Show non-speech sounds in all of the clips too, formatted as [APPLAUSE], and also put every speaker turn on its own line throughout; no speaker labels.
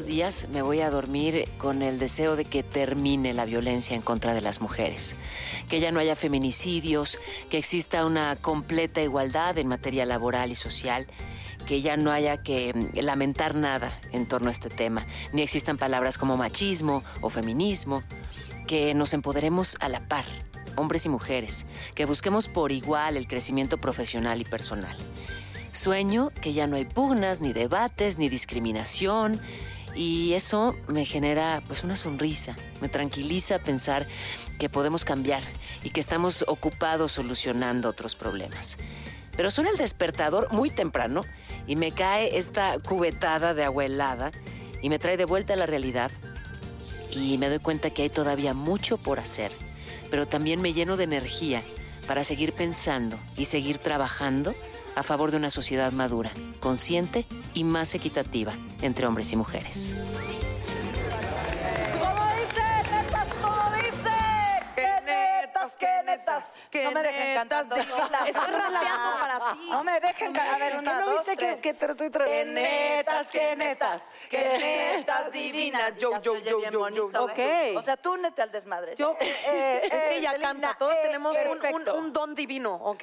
Los días me voy a dormir con el deseo de que termine la violencia en contra de las mujeres, que ya no haya feminicidios, que exista una completa igualdad en materia laboral y social, que ya no haya que mm, lamentar nada en torno a este tema, ni existan palabras como machismo o feminismo, que nos empoderemos a la par, hombres y mujeres, que busquemos por igual el crecimiento profesional y personal. Sueño que ya no hay pugnas, ni debates, ni discriminación. Y eso me genera pues una sonrisa, me tranquiliza pensar que podemos cambiar y que estamos ocupados solucionando otros problemas. Pero suena el despertador muy temprano y me cae esta cubetada de agua helada y me trae de vuelta a la realidad y me doy cuenta que hay todavía mucho por hacer, pero también me lleno de energía para seguir pensando y seguir trabajando a favor de una sociedad madura, consciente y más equitativa entre hombres y mujeres.
Netas, qué netas! no me dejen cantando sola.
Estoy rapeando para ti.
No me dejen cantar. A ver, una,
¿Qué no
dos,
viste que-
tres.
que te estoy
¡Qué netas, qué netas! ¡Qué netas divinas!
Yo, yo, yo, yo, yo.
¿eh?
Ok.
O sea, tú nete al desmadre.
Yo,
Eh, [LAUGHS]
es que ella canta, todos
eh,
tenemos un, un-
perfecto.
un don divino, ¿ok?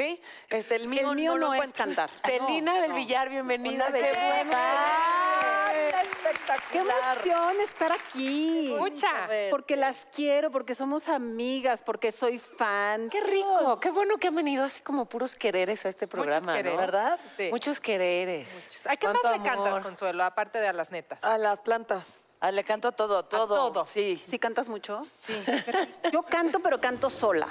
Este, el mío,
El mío no, es cantar. [LAUGHS]
No,
Celina del
no.
Villar, bienvenida. Qué
belleza.
bueno.
¡Ay,
Qué emoción estar aquí.
Mucha.
Porque las quiero, porque somos amigas, porque soy fan.
Qué rico, qué bueno que han venido así como puros quereres a este programa,
quereres.
¿no?
¿Verdad?
Sí.
Muchos quereres.
¿A qué más
Cuánto
le cantas,
amor.
Consuelo, aparte de a las netas?
A las plantas.
Ah, le canto todo, todo.
todo.
Sí.
¿Sí cantas mucho?
Sí. [LAUGHS]
Yo canto, pero canto sola.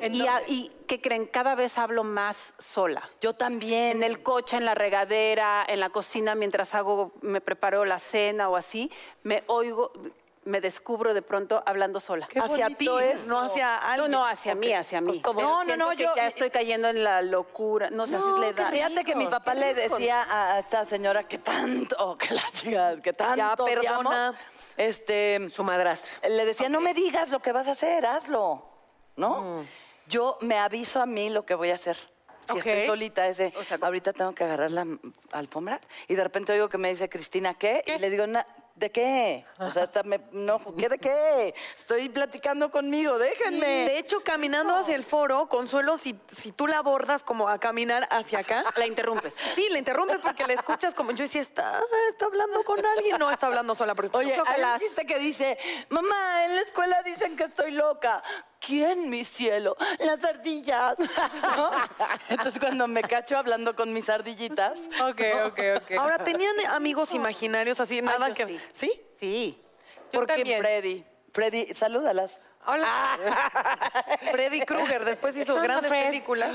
¿En
Y, a-
dónde?
y ¿qué creen? Cada vez hablo más sola.
Yo también.
En el coche, en la regadera, en la cocina, mientras hago, me preparo la cena o así, me oigo, me descubro de pronto hablando sola.
hacia ti,
bonito
no hacia
No,
alguien.
no, hacia mí, hacia mí.
Pues como-
Pero
No, no, no,
que
yo-
ya estoy cayendo en la locura. No sé si le da.
Fíjate que mi papá le decía a esta señora que tanto, [LAUGHS] que la chica, que tanto
Ya, perdona.
este,
Su madrastra.
le decía, no me digas lo que vas a hacer, hazlo, ¿no? Yo me aviso a mí lo que voy a hacer. Si estoy solita, ese,
O sea,
ahorita tengo que agarrar la mm, alfombra y de repente oigo que me dice Cristina, ¿qué? Y le digo, "Na- ¿de qué? O sea, hasta me, no, ¿qué de qué? Estoy platicando conmigo, déjenme.
De hecho, caminando hacia el foro, Consuelo, si, si tú la abordas como a caminar hacia acá, [LAUGHS]
La interrumpes.
sí, la interrumpes porque la escuchas como yo decía, está, está hablando con alguien, no está hablando sola, pero
Oye, hay un chiste que dice, mamá, en la escuela dicen que estoy loca. ¿Quién, mi cielo? Las ardillas. [LAUGHS] ¿No? Entonces, cuando me cacho hablando con mis ardillitas,
Ok, ok, ok.
Ahora, ¿tenían amigos imaginarios así? Nada
yo
que...
sí.
¿Sí?
Sí.
Yo
porque
también.
Freddy, Freddy, salúdalas.
Hola. [LAUGHS]
Freddy Krueger, después hizo [LAUGHS] grandes películas.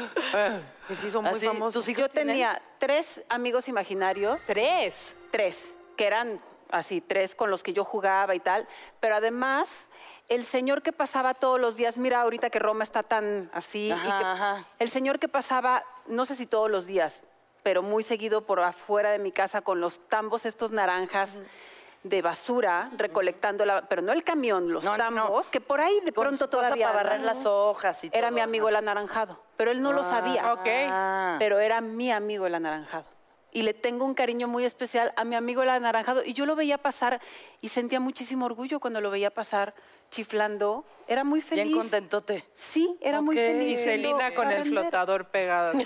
Y se hizo muy
Así,
famoso.
tus hijos
Yo
tienen-
tenía tres amigos imaginarios.
Tres.
tres, que eran así, tres con los que yo jugaba y tal, pero además el señor que pasaba todos los días, mira ahorita que Roma está tan así, y
Ajá,
que-
ajá.
el señor que pasaba, no sé si todos los días, pero muy seguido por afuera de mi casa con los tambos estos naranjas de basura, recolectando la, pero no el camión, los
No,
que por ahí de
Con
pronto todavía
para barrer las hojas y
Era
todo,
mi amigo el anaranjado, pero él no lo sabía.
Ok.
Ah.
Pero era mi amigo el anaranjado. Y le tengo un cariño muy especial a mi amigo el anaranjado. Y yo lo veía pasar y sentía muchísimo orgullo cuando lo veía pasar chiflando. Era muy feliz.
Bien contentote.
Sí, era muy feliz.
Y Celina con el
flotador.
pegado. [LAUGHS]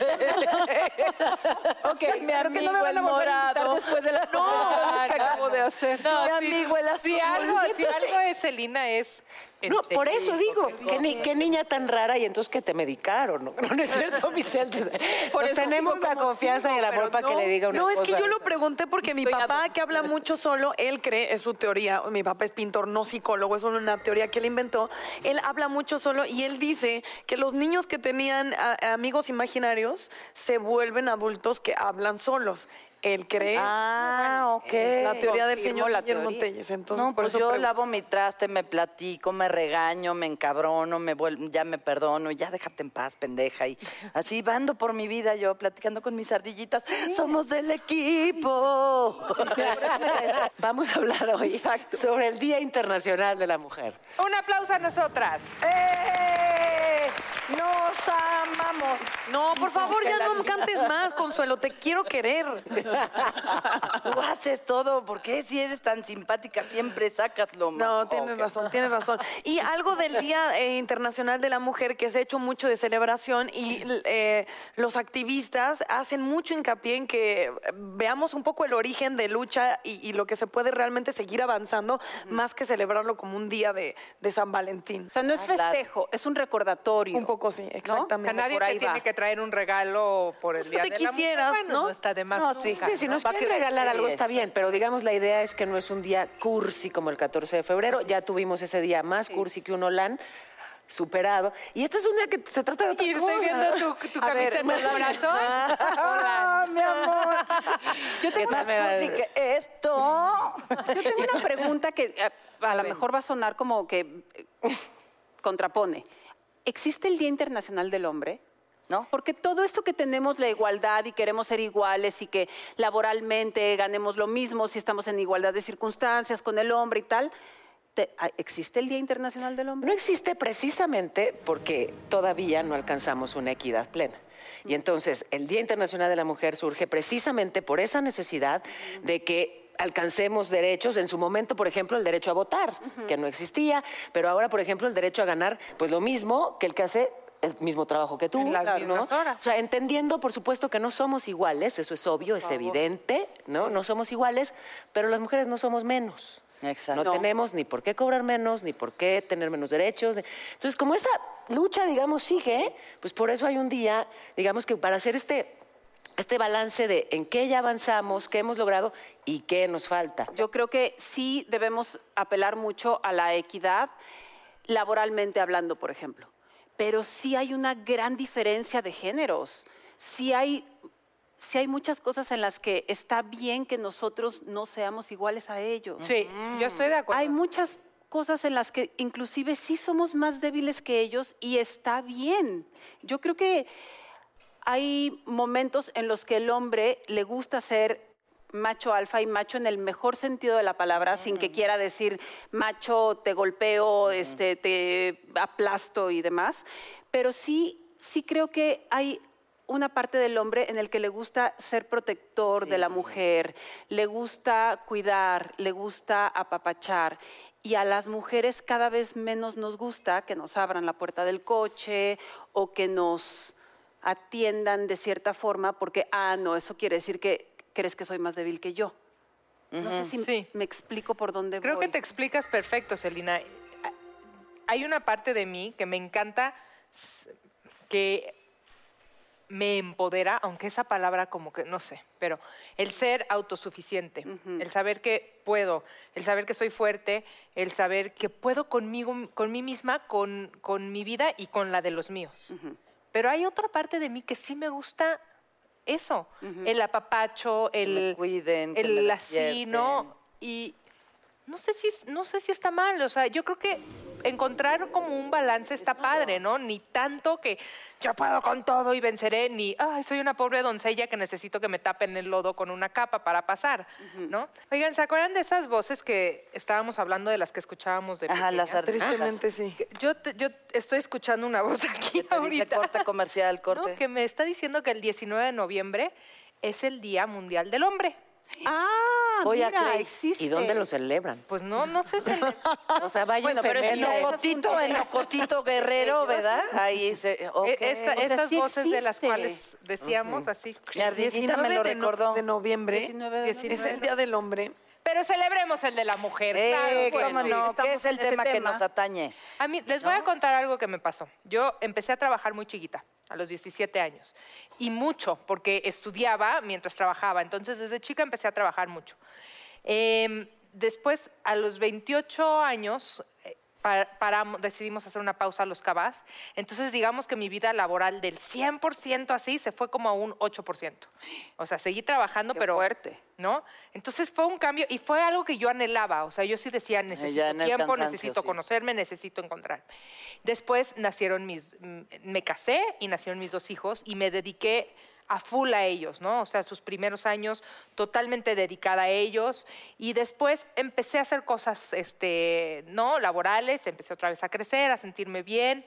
Ok,
Mi
no me
amigo
van a
el
volver a invitar
morado.
después de las confesiones que acabo de hacer.
No,
Mi
sí,
amigo el
Si
azul.
algo, si algo es Celina es...
No, por eso digo, qué, ni- qué niña tan rara y entonces que te medicaron, ¿no? [LAUGHS] No, no es cierto, Vicente.
Por
Nos
eso
tenemos la confianza y el amor para que
no.
le diga una
No,
cosa.
es que yo lo pregunté porque mi papá, que habla mucho solo, él cree, es su teoría, mi papá es pintor, no psicólogo, es una teoría que él inventó. Él habla mucho solo y él dice que los niños que tenían amigos imaginarios se vuelven adultos que hablan solos. Él cree.
Ah, ok.
la teoría del
Confirmo
señor
la teoría.
Telles. Entonces,
No, pues yo
pregunto.
lavo mi traste, me platico, me regaño, me encabrono, me vuel- ya me perdono, ya déjate en paz, pendeja. Y así ando por mi vida yo platicando con mis ardillitas. Somos del equipo. [LAUGHS]
Vamos a hablar hoy sobre el Día Internacional de la Mujer.
Un aplauso a nosotras.
¡Eh! Nos amamos.
No, por favor, ya no cantes más, Consuelo, te quiero querer. [LAUGHS]
Tú haces todo. ¿Por qué si eres tan simpática siempre sacas lo
No,
malo?
tienes razón, tienes razón. Y algo del [LAUGHS] Día eh, Internacional de la Mujer que se ha hecho mucho de celebración y eh, los activistas hacen mucho hincapié en que veamos un poco el origen de lucha y, y lo que se puede realmente seguir avanzando, más que celebrarlo como un día de, de San Valentín.
O sea, no es
Ah,
festejo, es un recordatorio.
Un poco sí, exactamente.
sea, nadie
por
te tiene que traer un regalo por el
Pues
día
te
de la
quisieras,
mujer. Bueno,
¿no?
está de más.
No,
nunca.
sí,
Sí, si nos
¿Para
quieren regalar algo está bien, pero digamos la idea es que no es un día cursi como el 14 de febrero. Ya tuvimos ese día más cursi que un Olan superado. Y esta es una que se trata de otra
Y estoy
cosa.
viendo tu, tu camisa en el corazón.
Ah, mi amor. [LAUGHS] Yo
¿Qué
tengo más cursi que esto.
Yo tengo una pregunta que eh, a, lo mejor va a sonar como que eh, contrapone. ¿Existe el Día Internacional del Hombre?
¿No?
Porque todo esto que tenemos la igualdad y queremos ser iguales y que laboralmente ganemos lo mismo si estamos en igualdad de circunstancias con el hombre y tal, ah, ¿existe el Día Internacional del Hombre?
No existe precisamente porque todavía no alcanzamos una equidad plena. Y entonces el Día Internacional de la Mujer surge precisamente por esa necesidad de que alcancemos derechos, en su momento, por ejemplo, el derecho a votar, que no existía, pero ahora, por ejemplo, el derecho a ganar, pues lo mismo que el que hace el mismo trabajo que tú.
En las
¿no?
horas.
O sea, entendiendo, por supuesto, que no somos iguales, eso es obvio, es evidente, ¿no? No somos iguales, pero las mujeres no somos menos.
Exacto.
No tenemos ni por qué cobrar menos, ni por qué tener menos derechos. Entonces, como esa lucha, digamos, sigue, pues por eso hay un día, digamos que para hacer este, este balance de en qué ya avanzamos, qué hemos logrado y qué nos falta.
Yo creo que sí debemos apelar mucho a la equidad, laboralmente hablando, por ejemplo. Pero sí hay una gran diferencia de géneros. Sí hay, sí hay muchas cosas en las que está bien que nosotros no seamos iguales a ellos.
Sí, yo estoy de acuerdo.
Hay muchas cosas en las que inclusive sí somos más débiles que ellos y está bien. Yo creo que hay momentos en los que el hombre le gusta ser macho alfa y macho en el mejor sentido de la palabra, sin que quiera decir macho, te golpeo, este, te aplasto y demás. Pero sí, sí creo que hay una parte del hombre en el que le gusta ser protector de la mujer, le gusta cuidar, le gusta apapachar. Y a las mujeres cada vez menos nos gusta que nos abran la puerta del coche o que nos atiendan de cierta forma porque, ah, no, eso quiere decir que crees que soy más débil que yo. No sé si
Sí.
me explico por dónde
Creo
voy.
que te explicas perfecto, Celina. Hay una parte de mí que me encanta, que me empodera, aunque esa palabra como que, no sé, pero el ser autosuficiente, el saber que puedo, el saber que soy fuerte, el saber que puedo conmigo, con mí misma, con, con mi vida y con la de los míos. Pero hay otra parte de mí que sí me gusta eso, el apapacho, el,
me cuiden, que me
el así, ¿no? Y no sé si no sé si está mal, o sea, yo creo que encontrar como un balance está padre, ¿no? Ni tanto que yo puedo con todo y venceré, ni, ay, soy una pobre doncella que necesito que me tapen el lodo con una capa para pasar, ¿no? Oigan, ¿se acuerdan de esas voces que estábamos hablando de las que escuchábamos de
Ajá, las artistas.
sí.
Yo, te- yo estoy escuchando una voz aquí
te dice
ahorita.
corte comercial, corte.
¿no? Que me está diciendo que el 19 de noviembre es el Día Mundial del Hombre.
Ah,
Voy a
mira,
creer.
existe.
¿Y dónde lo celebran?
Pues no, no sé si... [LAUGHS]
O sea, vaya
Bueno, pero
En
sí, es
Ocotito, en Ocotito [LAUGHS] Guerrero, ¿verdad? Ahí se. ok.
E- esa-
sea,
esas
sí
voces de las
existe.
cuales decíamos así.
Mi ardillita me lo
de no-
recordó.
De noviembre.
19 de
Es el Día del Hombre.
Pero celebremos el de la mujer.
Eh,
claro
¿Cómo
sí.
no? ¿Qué es el
en ese
tema que
tema.
nos atañe?
A mí, les voy a contar algo que me pasó. Yo empecé a trabajar muy chiquita, a los 17 años. Y mucho, porque estudiaba mientras trabajaba. Entonces, desde chica empecé a trabajar mucho. Em, después, a los 28 años, eh, paramos- decidimos hacer una pausa a los cabás. Entonces, digamos que mi vida laboral del 100% así se fue como a un 8%. O sea, seguí trabajando,
Qué
pero...
fuerte.
¿No? Entonces fue un cambio y fue algo que yo anhelaba. O sea, yo sí decía, necesito tiempo, necesito
sí.
conocerme, necesito encontrarme. Después nacieron mis, me casé y nacieron mis dos hijos y me dediqué a full a ellos, ¿no? O sea, sus primeros años totalmente dedicada a ellos y después empecé a hacer cosas, este, ¿no? Laborales, empecé otra vez a crecer, a sentirme bien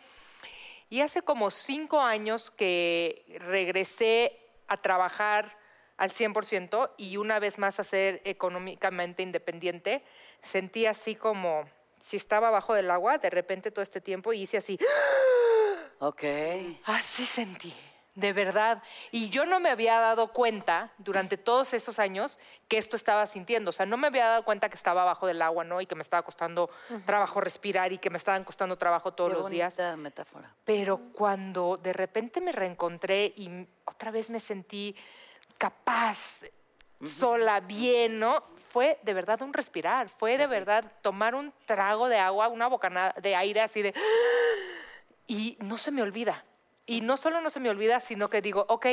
y hace como cinco años que regresé a trabajar al 100% y una vez más a ser económicamente independiente, sentí así como si estaba abajo del agua de repente todo este tiempo y hice así,
Ok.
así sentí, de verdad. Y yo no me había dado cuenta durante todos esos años que esto estaba sintiendo. O sea, no me había dado cuenta que estaba abajo del agua, ¿no? Y que me estaba costando trabajo respirar y que me estaban costando trabajo todos
Qué
los días.
metáfora.
Pero cuando de repente me reencontré y otra vez me sentí capaz, sola, bien, ¿no? Fue de verdad un respirar, fue de verdad tomar un trago de agua, una bocanada de aire así de... [GASPS] Y no se me olvida. Y no solo no se me olvida, sino que digo, ok,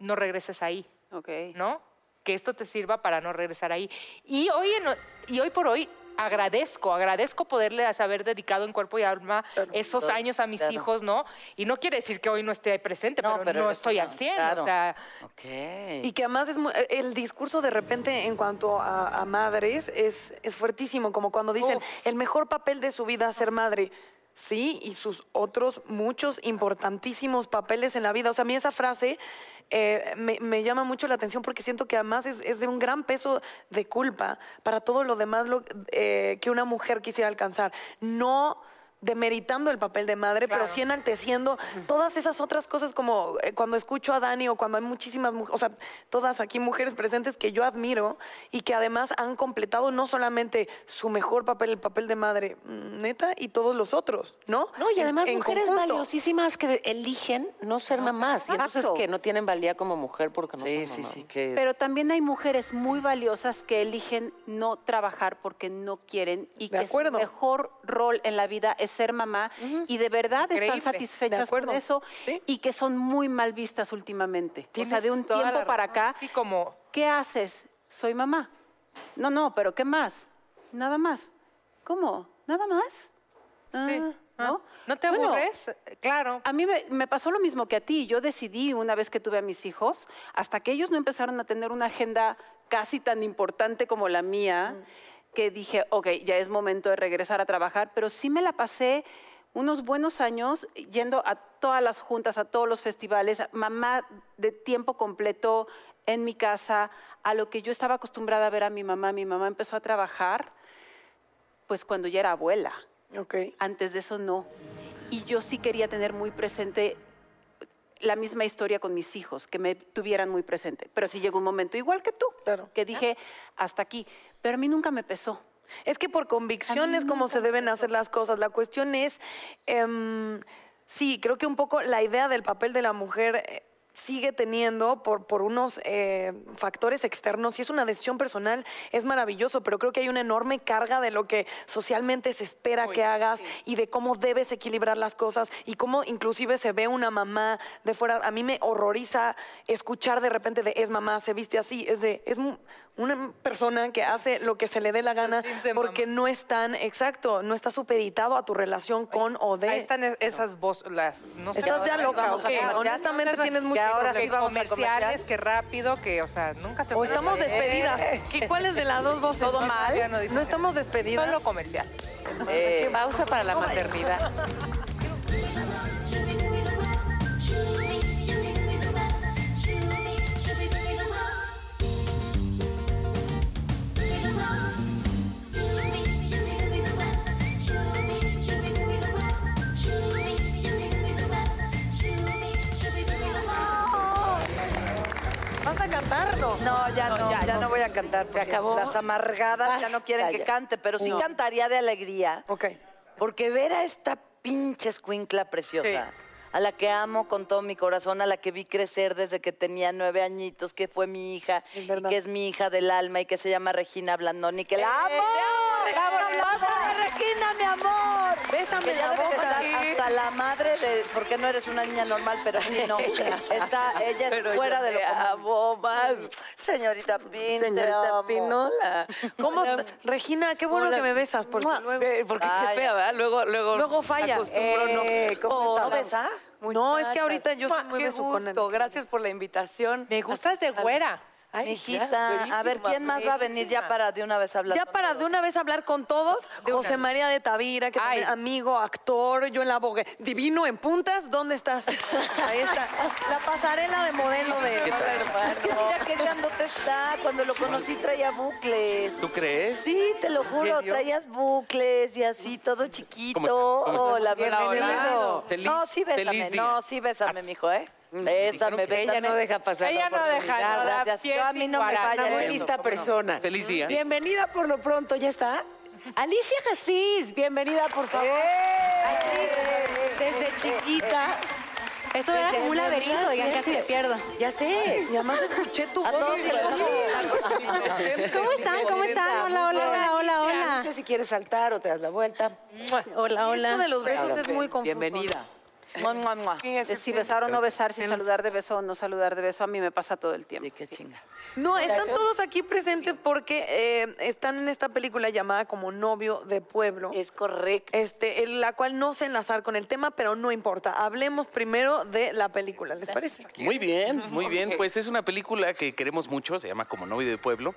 no regreses ahí,
Ok.
¿no? Que esto te sirva para no regresar ahí. Y hoy, en- y hoy por hoy agradezco, agradezco poderle haber dedicado en cuerpo y alma esos años a mis
claro.
hijos, ¿no? Y no quiere decir que hoy no esté ahí presente,
No,
pero,
pero
no estoy al 100,
claro.
o sea...
Ok.
Y que además es el discurso de repente en cuanto a, a madres es, es fuertísimo, como cuando dicen
Uf.
el mejor papel de su vida es ser madre. Sí, y sus otros muchos importantísimos papeles en la vida. O sea, a mí esa frase eh, me, me llama mucho la atención porque siento que además es, es de un gran peso de culpa para todo lo demás lo, eh, que una mujer quisiera alcanzar. No demeritando el papel de madre,
Claro.
pero sí enalteciendo todas esas otras cosas como eh, cuando escucho a Dani o cuando hay muchísimas mujeres, o sea, todas aquí mujeres presentes que yo admiro y que además han completado no solamente su mejor papel, el papel de madre, mm, neta, y todos los otros, ¿no?
No, y además
en
mujeres
conjunto.
valiosísimas que eligen no ser mamás. Y entonces que no tienen valía como mujer porque no
Sí,
son
sí, sí, que...
Pero también hay mujeres muy valiosas que eligen no trabajar porque no quieren y
De
que
acuerdo.
su mejor rol en la vida es ser mamá y de verdad
Increíble.
están satisfechas con eso
Sí.
y que son muy mal vistas últimamente. O sea, de un tiempo para acá,
Sí, como...
¿qué haces? Soy mamá. No, no, pero ¿qué más? Nada más. ¿Cómo? ¿Nada más?
Sí.
Ah,
Ah,
¿No?
¿No te
Bueno,
aburres? Claro.
a mí me, me pasó lo mismo que a ti. Yo decidí una vez que tuve a mis hijos, hasta que ellos no empezaron a tener una agenda casi tan importante como la mía, que dije, ok, ya es momento de regresar a trabajar, pero sí me la pasé unos buenos años yendo a todas las juntas, a todos los festivales, mamá de tiempo completo en mi casa, a lo que yo estaba acostumbrada a ver a mi mamá. Mi mamá empezó a trabajar pues cuando ya era abuela.
Ok.
Antes de eso no. Y yo sí quería tener muy presente la misma historia con mis hijos, que me tuvieran muy presente. Pero sí llegó un momento, igual que tú,
Claro.
que dije, hasta aquí. Pero a mí nunca me pesó.
Es que por convicción es como se deben hacer las cosas. La cuestión es, em, sí, creo que un poco la idea del papel de la mujer eh, sigue teniendo por, por unos eh, factores externos. Si es una decisión personal, es maravilloso, pero creo que hay una enorme carga de lo que socialmente se espera que hagas y de cómo debes equilibrar las cosas y cómo inclusive se ve una mamá de fuera. A mí me horroriza escuchar de repente de es mamá, se viste así, es de es una persona que hace lo que se le dé la gana porque no es tan exacto, no está supeditado a tu relación con o de.
Ahí están es- esas voces, las, no sé.
Estás ya loca. Honestamente tienes mucho
ahora sí vamos comerciales, que rápido, que, o sea, nunca se
O estamos despedidas. [LAUGHS] ¿Qué- ¿Cuáles de las dos voces?
Todo
No,
mal.
no
No, estamos
despedidas.
Solo comercial.
Eh, pausa para la [LAUGHS] maternidad.
No.
No, ya no, ya, no voy a cantar. porque
acabó.
Las amargadas ya no quieren que cante, pero sí
No.
cantaría de alegría.
Ok.
Porque ver a esta pinche escuincla preciosa, a la que amo con todo mi corazón, a la que vi crecer desde que tenía nueve añitos, que fue mi hija, y que es mi hija del alma y que se llama Regina Blandón y que la amo. ¡Pásame, Regina, mi amor!
Bésame
Que ya
la
debe de
boca.
estar hasta la madre de... Porque no eres una niña normal, pero sí, no. [LAUGHS] Está, ella es
Pero
fuera
yo
de lo
te amo más.
Señorita Pin, te
Señorita
amo.
Pinola.
¿Cómo? Regina, qué bueno
Hola.
que me besas, porque luego...
Eh, Porque
Ay.
fea, ¿verdad? Luego, luego.
Luego falla.
Acostumbro, ¿no?
Eh, ¿cómo
Oh,
estás?
¿no besa?
No, es que ahorita yo soy muy
Qué
besucona.
gusto, gracias por la invitación.
Me gustas de güera.
Ay,
Mijita,
ya,
a ver, ¿quién más va a venir ya para de una vez hablar?
Ya
con
para
todos?
de una vez hablar con todos,
De
José
una.
María de Tavira, que también amigo, actor, yo en la bogue. Divino en puntas, ¿dónde estás? [LAUGHS] Ahí está. La pasarela de modelo de...
Es que mira qué grandote está. Cuando lo conocí traía bucles.
¿Tú crees?
Sí, te lo juro, traías bucles y así, todo chiquito.
¿Cómo está? ¿Cómo está?
Hola,
Bienvenido.
Feliz-
no, sí, bésame,
feliz día.
no, sí, bésame, mijo, ¿eh? Bésame, bésame.
Ella no deja pasar
Ella
la
no deja,
oportunidad.
no da
gracias.
pies
Yo a mí
sin
no me falla
Una muy
eso,
lista
¿cómo no?
persona.
Feliz día.
Bienvenida por lo pronto, ¿ya está? Alicia Jasís, bienvenida por favor. Desde chiquita.
Esto era como un laberinto, oigan, casi me pierdo.
Ya sé.
Y además escuché tu
A
voz.
todos les
¿Cómo están? ¿Cómo están? Hola, hola, hola, hola,
No
hola.
sé si quieres saltar o te das la vuelta.
Hola,
Esto de
hola.
los besos es muy confuso.
Bienvenida.
Mua, mua, mua.
De si besar o no besar, si saludar de beso o no saludar de beso, a mí me pasa todo el tiempo.
Sí, qué chinga.
No, están todos aquí presentes porque eh, están en esta película llamada como Novio de Pueblo.
Es correcto.
Este, en la cual no sé enlazar con el tema, pero no importa. Hablemos primero de la película, ¿les parece?
Muy bien, muy bien. Pues es una película que queremos mucho, se llama Como novio de pueblo,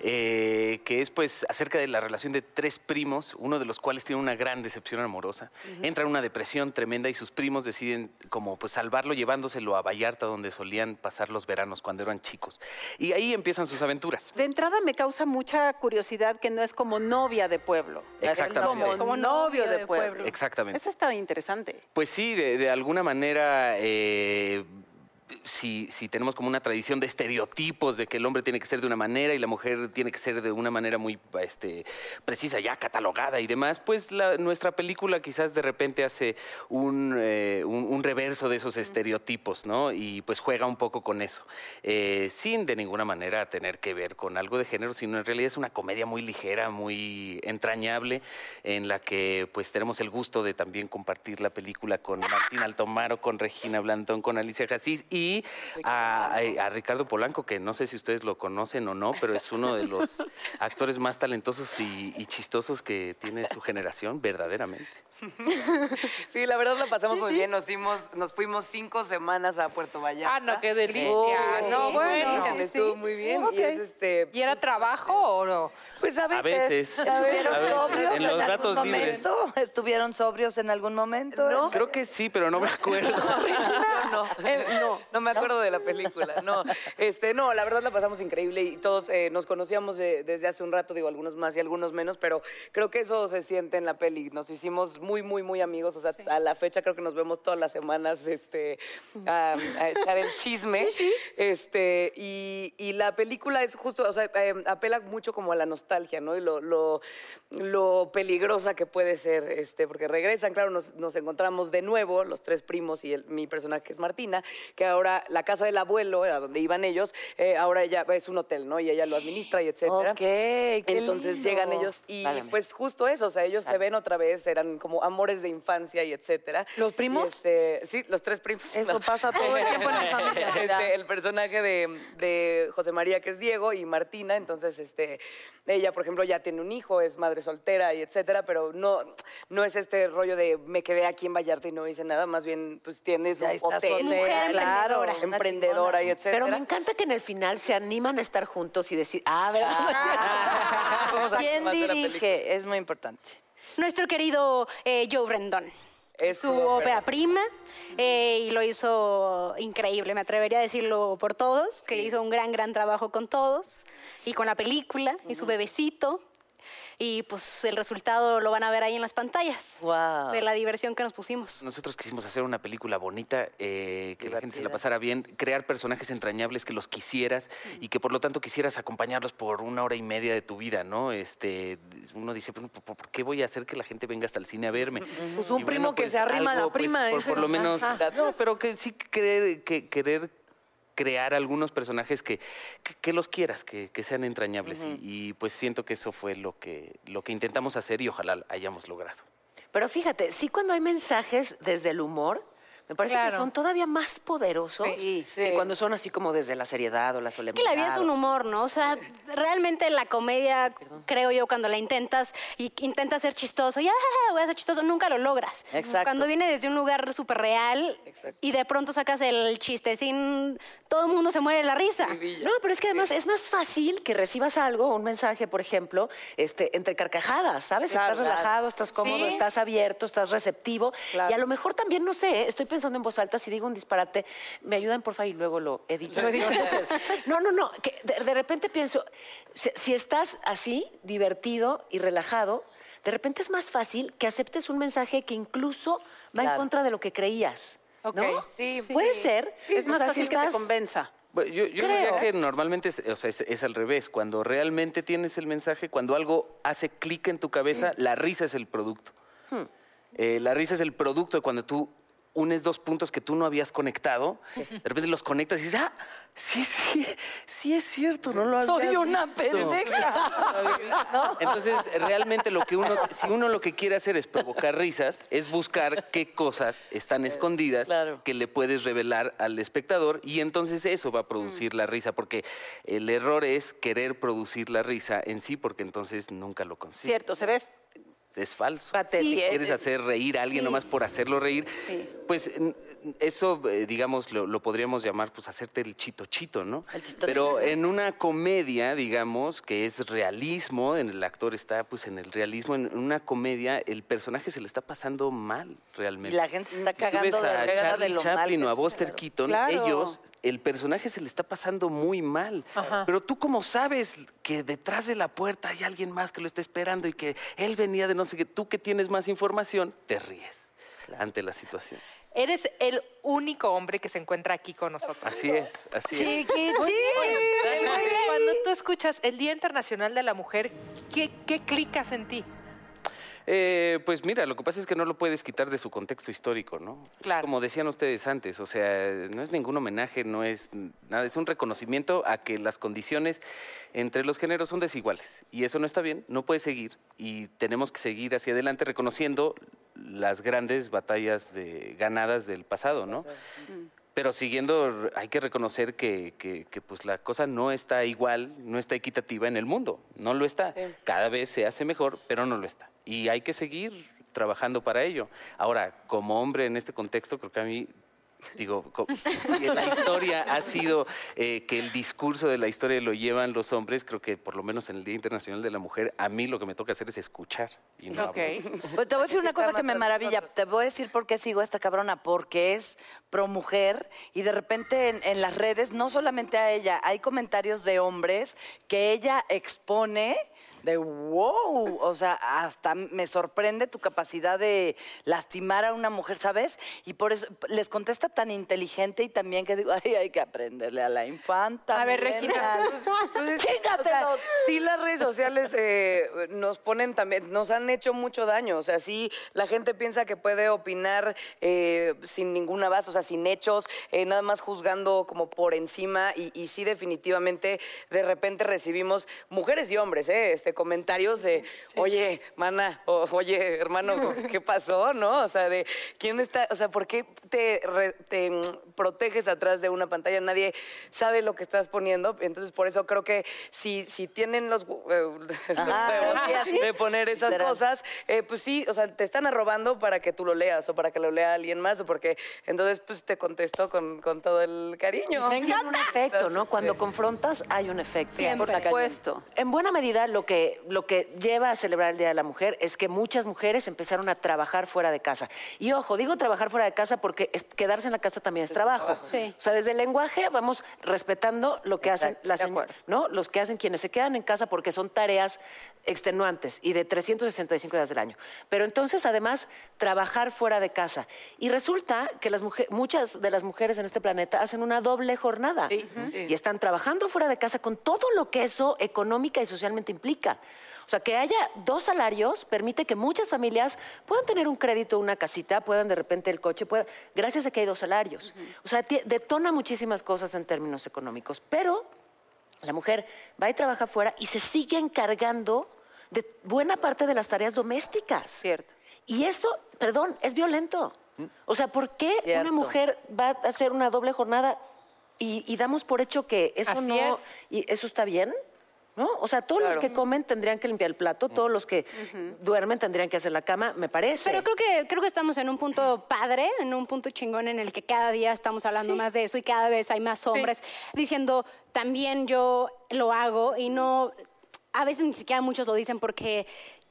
eh, que es pues acerca de la relación de tres primos, uno de los cuales tiene una gran decepción amorosa. Entra en una depresión tremenda y sus primos deciden como pues salvarlo llevándoselo a Vallarta donde solían pasar los veranos cuando eran chicos. Y ahí empiezan sus aventuras.
De entrada me causa mucha curiosidad que no es como novia de pueblo.
Exactamente.
Como,
Como
novio
novio
de
de
pueblo.
pueblo.
Exactamente.
Eso está interesante.
Pues sí, de, de alguna manera, eh, si, si tenemos como una tradición de estereotipos de que el hombre tiene que ser de una manera y la mujer tiene que ser de una manera muy este, precisa, ya catalogada y demás, pues la- nuestra película quizás de repente hace un, eh, un- un reverso de esos estereotipos, ¿no? Y pues juega un poco con eso, eh, sin de ninguna manera tener que ver con algo de género, sino en realidad es una comedia muy ligera, muy entrañable, en la que pues tenemos el gusto de también compartir la película con Martín Altomaro, con Regina Blandón, con Alicia Jasís y a, a- a Ricardo Polanco, que no sé si ustedes lo conocen o no, pero es uno de los [LAUGHS] actores más talentosos y, y chistosos que tiene su generación, verdaderamente. [LAUGHS]
Sí, la verdad la pasamos
Sí,
muy
sí.
bien. Nos, fuimos, nos fuimos cinco semanas a Puerto Vallarta.
Ah, no, qué delicia.
Oh,
Sí,
no, bueno,
bueno.
estuvo muy bien. Y es este.
¿Y era trabajo o no?
Pues a veces.
veces.
¿Estuvieron
A veces,
sobrios
en
algún
libres.
momento? ¿Estuvieron sobrios en algún momento?
Creo que sí, pero no me acuerdo. [LAUGHS]
no, no, no [LAUGHS] me acuerdo de la película. No, [LAUGHS] este, no, la verdad la pasamos increíble y todos eh, nos conocíamos de- desde hace un rato, digo, algunos más y algunos menos, pero creo que eso se siente en la peli. Nos hicimos muy, muy, muy amigos. O sea, a la fecha creo que nos vemos todas las semanas este, a, a echar el chisme. [LAUGHS] Este, y, y la película es justo, o sea, eh, apela mucho como a la nostalgia, ¿no? Y lo, lo, lo peligrosa que puede ser, este, porque regresan, claro, nos, nos encontramos de nuevo, los tres primos y el- mi personaje que es
Martina, que ahora la casa del abuelo, a donde iban ellos, eh, ahora ella es un hotel, ¿no? Y ella lo administra y etcétera.
Ok, qué
Entonces
lindo.
llegan ellos y pues justo eso, o sea, ellos se ven otra vez, eran como amores de infancia y etcétera.
¿Los primos?
Este, sí, los tres primos.
Eso pasa todo el tiempo en la familia. [LAUGHS]
Este, el personaje de, de José María, que es Diego, y Martina, entonces, este, ella, por ejemplo, ya tiene un hijo, es madre soltera y etcétera, pero no, no es este rollo de me quedé aquí en Vallarta y no hice nada, más bien, pues tienes
Ya
un hotel,
soltera,
claro,
emprendedora,
emprendedora y etcétera.
Pero me encanta que en el final se animan a estar juntos y decir, ah, ¿verdad? [LAUGHS]
Vamos a-
¿Quién dirige? Es muy importante.
Nuestro querido eh, Joe Rendón.
Es
su
ópera
prima eh, y lo hizo increíble, me atrevería a decirlo por todos, que hizo un gran, gran trabajo con todos y con la película y su bebecito. Y pues el resultado lo van a ver ahí en las pantallas
Wow.
de la diversión que nos pusimos.
Nosotros quisimos hacer una película bonita, eh, que la gente se la pasara bien, crear personajes entrañables que los quisieras y que por lo tanto quisieras acompañarlos por una hora y media de tu vida, ¿no? Este, uno dice, "Bueno, ¿por, qué voy a hacer que la gente venga hasta el cine a verme?
Pues un
Y
primo que se arrima a la
pues,
prima,
por,
ese.
por lo menos, no, pero que sí querer, que, querer crear algunos personajes que, que, que los quieras, que, que sean entrañables. y, y, pues siento que eso fue lo que, lo que intentamos hacer y ojalá hayamos logrado.
Pero fíjate, sí cuando hay mensajes desde el humor, me parece que son todavía más poderosos
Sí,
que cuando son así como desde la seriedad o la
Es
solemnidad.
que la vida es un humor, ¿no? O sea, realmente la comedia, creo yo, cuando la intentas y intentas ser chistoso, ya voy a ser chistoso, nunca lo logras.
Exacto.
Cuando viene desde un lugar súper real y de pronto sacas el chiste sin... Todo el mundo se muere de la risa.
No, pero es que además es más fácil que recibas algo, un mensaje, por ejemplo, este, entre carcajadas, ¿sabes?
Claro,
estás relajado, estás cómodo,
Sí.
estás abierto, estás receptivo.
Claro.
Y a lo mejor también, no sé, estoy pensando en voz alta, si digo un disparate, me ayudan, por favor, y luego lo edito. No, no, no, que de, de repente pienso, si, si estás así, divertido y relajado, de repente es más fácil que aceptes un mensaje que incluso va en contra de lo que creías.
Ok,
¿no?
sí.
Puede ser.
Es más
si
fácil que te
estás-
convenza.
Bueno, yo yo
Creo.
diría que normalmente es, o sea, es, es al revés. Cuando realmente tienes el mensaje, cuando algo hace clic en tu cabeza, la risa es el producto. Eh, la risa es el producto de cuando tú unes dos puntos que tú no habías conectado, de repente los conectas y dices, ah, sí, sí, sí es cierto, no lo había
Soy una
visto".
pendeja. [LAUGHS]
Entonces, realmente lo que uno, si uno lo que quiere hacer es provocar risas, es buscar qué cosas están escondidas
claro.
que le puedes revelar al espectador y entonces eso va a producir la risa, porque el error es querer producir la risa en sí, porque entonces nunca lo consigues.
Cierto, se ve
Es falso.
Sí,
¿Quieres
eh,
hacer reír a alguien
sí.
nomás por hacerlo reír?
Sí.
Pues eso, eh, digamos, lo, lo podríamos llamar, pues, hacerte el chito chito, ¿no?
El chito
Pero
chito.
en una comedia, digamos, que es realismo, en el actor está, pues, en el realismo, en una comedia, el personaje se le está pasando mal,
Y
realmente.
la gente se está
Si tú ves
cagando de
a
de
Charlie
lo.
Chaplin o a. Buster Keaton,
Claro.
ellos, el personaje se le está pasando muy mal.
Ajá.
Pero tú como sabes que detrás de la puerta hay alguien más que lo está esperando y que él venía de no sé qué, tú que tienes más información, te ríes ante la situación.
Eres el único hombre que se encuentra aquí con nosotros.
Así es, así es.
Cuando tú escuchas el Día Internacional de la Mujer, ¿qué, qué clicas en ti?
Eh, pues mira, lo que pasa es que no lo puedes quitar de su contexto histórico, ¿no?
Claro.
Como decían ustedes antes, o sea, no es ningún homenaje, no es nada, es un reconocimiento a que las condiciones entre los géneros son desiguales. Y eso no está bien, no puede seguir. Y tenemos que seguir hacia adelante reconociendo las grandes batallas de, ganadas del pasado, ¿no? Pero siguiendo, hay que reconocer que, que- que, pues la cosa no está igual, no está equitativa en el mundo. No lo está. Cada vez se hace mejor, pero no lo está. Y hay que seguir trabajando para ello. Ahora, como hombre en este contexto, creo que a mí, digo, [LAUGHS] si la historia ha sido eh, que el discurso de la historia lo llevan los hombres, creo que por lo menos en el Día Internacional de la Mujer, a mí lo que me toca hacer es escuchar. Y no.
Pues [LAUGHS] te voy a decir una cosa que me maravilla. Te voy a decir por qué sigo a esta cabrona. Porque es pro mujer y de repente en, en las redes, no solamente a ella, hay comentarios de hombres que ella expone de wow, o sea, hasta me sorprende tu capacidad de lastimar a una mujer, ¿sabes? Y por eso les contesta tan inteligente y también que digo, [LAUGHS] ay, hay que aprenderle a la infanta.
A ver. Regina, [LAUGHS]
Pues, [LAUGHS] o sea, sí, las redes sociales eh, nos ponen también, nos han hecho mucho daño. O sea, sí, la gente piensa que puede opinar eh, sin ninguna base, o sea, sin hechos, eh, nada más juzgando como por encima. Y, y sí, definitivamente, de repente recibimos mujeres y hombres, ¿eh? Este, comentarios de, oye, mana, o, oye, hermano, ¿qué [LAUGHS] pasó? ¿No? O sea, de quién está, o sea, ¿por qué te, re- te mm, proteges atrás de una pantalla? Nadie sabe lo que estás poniendo. Entonces, por eso creo que si, si tienen los, eh, [LAUGHS] los
Ajá,
huevos
sí,
de poner esas
Literal.
cosas, eh, pues sí, o sea, te están arrobando para que tú lo leas o para que lo lea alguien más o porque entonces pues te contesto con, con todo el cariño.
Que hay un efecto, ¿no? Cuando confrontas hay un efecto.
Siempre.
Por supuesto. En buena medida lo que, lo que lleva a celebrar el Día de la Mujer es que muchas mujeres empezaron a trabajar fuera de casa. Y ojo, digo trabajar fuera de casa porque es- quedarse en la casa también es trabajo.
Sí.
O sea, desde el lenguaje vamos respetando lo que hacen las señ- ¿no? Los que hacen quienes se quedan en casa porque son tareas extenuantes y de 365 días del año. Pero entonces, además, trabajar fuera de casa. Y resulta que las mujeres, muchas de las mujeres en este planeta hacen una doble jornada. Y están trabajando fuera de casa con todo lo que eso económica y socialmente implica. O sea, que haya dos salarios permite que muchas familias puedan tener un crédito, una casita, puedan de repente el coche, puedan, gracias a que hay dos salarios. O sea, detona muchísimas cosas en términos económicos. Pero la mujer va y trabaja fuera y se sigue encargando de buena parte de las tareas domésticas.
Cierto.
Y eso, perdón, es violento. O sea, ¿por qué
Cierto.
una mujer va a hacer una doble jornada y, y damos por hecho que eso
Así
no
es.
y eso está bien? ¿No? O sea, todos los que comen tendrían que limpiar el plato, todos los que duermen tendrían que hacer la cama, me parece.
Pero creo que, creo que estamos en un punto padre, en un punto chingón en el que cada día estamos hablando más de eso y cada vez hay más hombres diciendo, también yo lo hago y no, a veces ni siquiera muchos lo dicen porque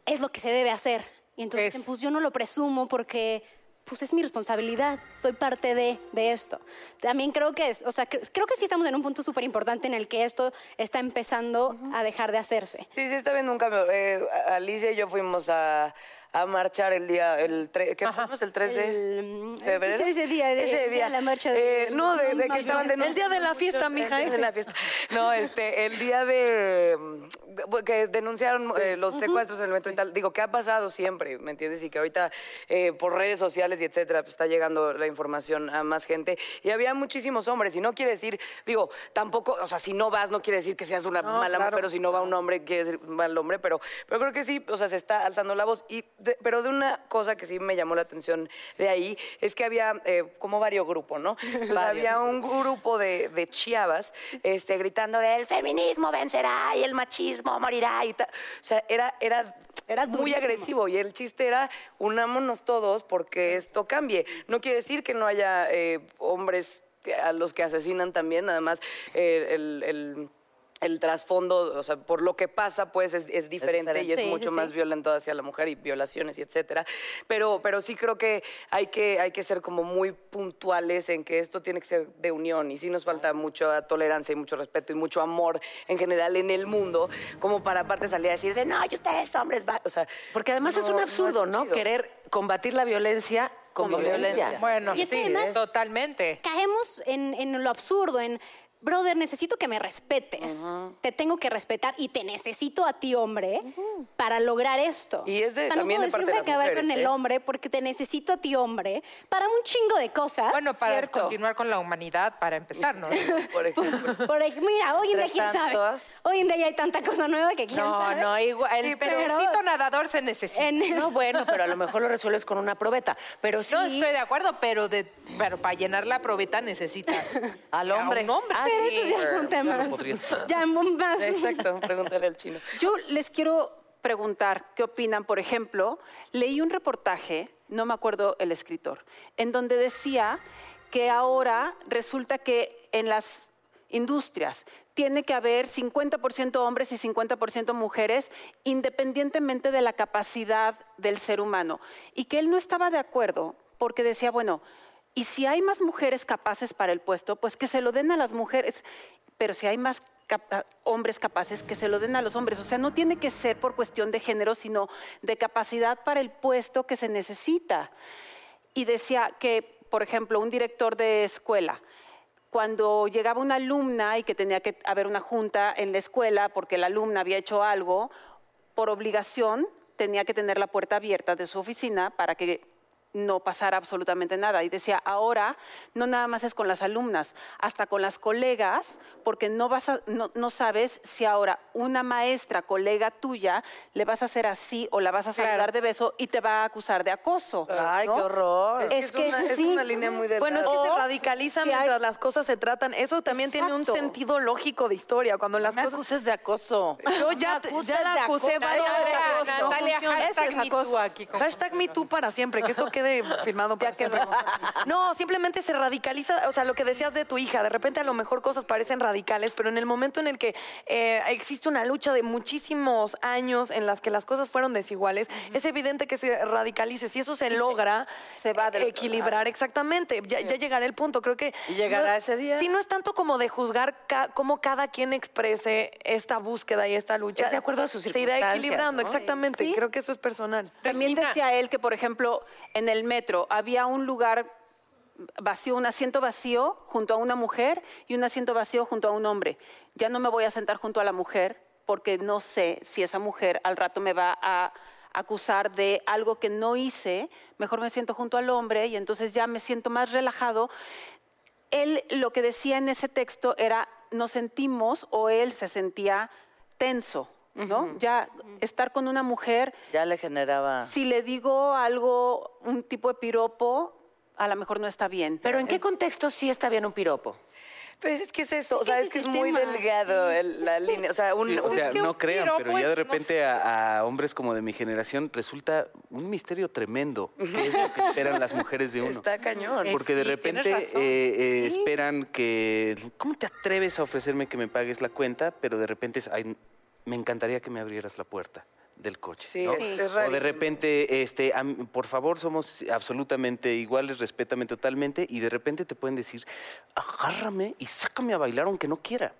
es lo que se debe hacer. Y entonces
Es.
dicen, pues yo no lo presumo porque pues es mi responsabilidad, soy parte de, de esto. También creo que es, o sea, cre- creo que sí estamos en un punto súper importante en el que esto está empezando a dejar de hacerse.
Sí, sí, está viendo un cambio. Eh, Alicia y yo fuimos a, a marchar el día, el tre- ¿qué fuimos? ¿El 3 de
El-
febrero?
ese día, de-
Ese
día de la marcha de-
Eh, no, de, de que estaban denunciando.
el día de la fiesta, mija,
El día de la fiesta. No, este, el día de... mm, que denunciaron eh, los secuestros en el metro y tal. Digo, que ha pasado siempre, ¿me entiendes? Y que ahorita eh, por redes sociales y etcétera, pues está llegando la información a más gente. Y había muchísimos hombres, y no quiere decir, digo, tampoco, o sea, si no vas, no quiere decir que seas una mala mujer, pero si no va un hombre, quiere decir un mal hombre, pero, pero creo que sí, o sea, se está alzando la voz. Y de- pero de una cosa que sí me llamó la atención de ahí, es que había eh, como varios grupos, ¿no? [LAUGHS] Pues había un grupo de, de chiavas este, gritando el feminismo vencerá y el machismo morirá y tal. O sea, era, era,
Era
muy agresivo y el chiste era unámonos todos porque esto cambie. No quiere decir que no haya eh, hombres a los que asesinan también, nada más eh, el... el- el trasfondo, o sea, por lo que pasa, pues es, es diferente y es
Sí,
mucho
sí.
más violento hacia la mujer y violaciones y etcétera. Pero, pero sí creo que hay, que hay que ser como muy puntuales en que esto tiene que ser de unión y sí nos falta mucha tolerancia y mucho respeto y mucho amor en general en el mundo, como para aparte salir a decir de no, y ustedes hombres, va-". o sea,
Porque además es un absurdo, ¿no? Querer combatir la violencia con,
Con
violencia.
violencia.
Bueno,
Y
sí,
además-
totalmente.
caemos en, en lo absurdo, en, brother, necesito que me respetes. Te tengo que respetar y te necesito a ti, hombre, para lograr esto.
Y es de-
O sea, no
también
puedo
de parte de
a
las
acabar
mujeres,
con el
¿eh?
hombre porque te necesito a ti, hombre, para un chingo de cosas.
Bueno, para
Cierto.
continuar con la humanidad, para empezar, ¿no? [LAUGHS]
Por ejemplo. [LAUGHS]
Por mira, hoy en día, quién sabe. Hoy en día ya hay tanta cosa nueva que quién
No,
sabe.
no, igual. El
Sí,
pedacito nadador se necesita.
En-
No, [LAUGHS] bueno, pero a lo mejor lo resuelves con una probeta. Pero sí.
No estoy de acuerdo, pero, de, pero para llenar la probeta necesitas
Al
a
hombre.
un hombre.
Ah, sí.
esos ya son temas. [LAUGHS] Ya más.
Exacto, pregúntale al chino.
Yo les quiero preguntar qué opinan. Por ejemplo, leí un reportaje, no me acuerdo el escritor, en donde decía que ahora resulta que en las industrias tiene que haber 50% hombres y 50% mujeres, independientemente de la capacidad del ser humano. Y que él no estaba de acuerdo porque decía, bueno, y si hay más mujeres capaces para el puesto, pues que se lo den a las mujeres. Pero si hay más hombres capaces que se lo den a los hombres. O sea, no tiene que ser por cuestión de género, sino de capacidad para el puesto que se necesita. Y decía que, por ejemplo, un director de escuela, cuando llegaba una alumna y que tenía que haber una junta en la escuela porque la alumna había hecho algo, por obligación tenía que tener la puerta abierta de su oficina para que no pasara absolutamente nada. Y decía, ahora no nada más es con las alumnas, hasta con las colegas, porque no, vas a- no, no sabes si ahora una maestra, colega tuya, le vas a hacer así o la vas a saludar de beso y te va a acusar de acoso.
Ay,
¿no?
qué horror.
Es,
Es
que,
una- es
sí.
una línea muy delgada.
Bueno, es que se
O
radicaliza
si hay-
mientras las cosas se tratan. Eso también tiene un sentido lógico de historia. Cuando las
me
cosas...
acuses de acoso.
Yo ya,
Me
ya la acusé varias veces.
Natalia, hashtag
es
me aquí
Hashtag me too para siempre, que esto quede [LAUGHS] firmado para siempre. No, simplemente se radicaliza, o sea, lo que decías de tu hija, de repente a lo mejor cosas parecen radicales, pero en el momento en el que eh, existe una lucha de muchísimos años en las que las cosas fueron desiguales, es evidente que se radicalice. Si eso se logra
se va otro
equilibrar, exactamente, ya, ya llegará el punto. Creo que...
¿Y llegará
no-
ese día?
Sí, no es tanto como de juzgar ca- cómo cada quien exprese esta búsqueda y esta lucha.
Es de acuerdo a sus
Se irá
circunstancias,
equilibrando,
¿no?
exactamente.
Sí.
Creo que eso es personal.
También decía él que, por ejemplo, en el metro había un lugar vacío, un asiento vacío junto a una mujer y un asiento vacío junto a un hombre. Ya no me voy a sentar junto a la mujer porque no sé si esa mujer al rato me va a acusar de algo que no hice, mejor me siento junto al hombre y entonces ya me siento más relajado. Él lo que decía en ese texto era, nos sentimos o él se sentía tenso, ¿no? Ya estar con una mujer
Ya le generaba.
si le digo algo, un tipo de piropo, a lo mejor no está bien.
Pero ¿en qué contexto sí está bien un piropo?
Pues es que es eso, o
que
sea, es que
es
es muy delgado el- la [LAUGHS] línea, o sea, un,
Sí, o
un-
sea,
que
no
un
crean,
piropo
pero ya de
es- no
repente a, a hombres como de mi generación resulta un misterio tremendo qué es lo que esperan las mujeres de uno.
está cañón.
Porque de
sí,
repente eh, eh, esperan que... ¿Cómo te atreves a ofrecerme que me pagues la cuenta? Pero de repente es, "Ay, me encantaría que me abrieras la puerta del coche.
Sí,
¿no?
es- es
o de repente, este, por favor, somos absolutamente iguales, respétame totalmente, y de repente te pueden decir, agárrame y sácame a bailar aunque no quiera.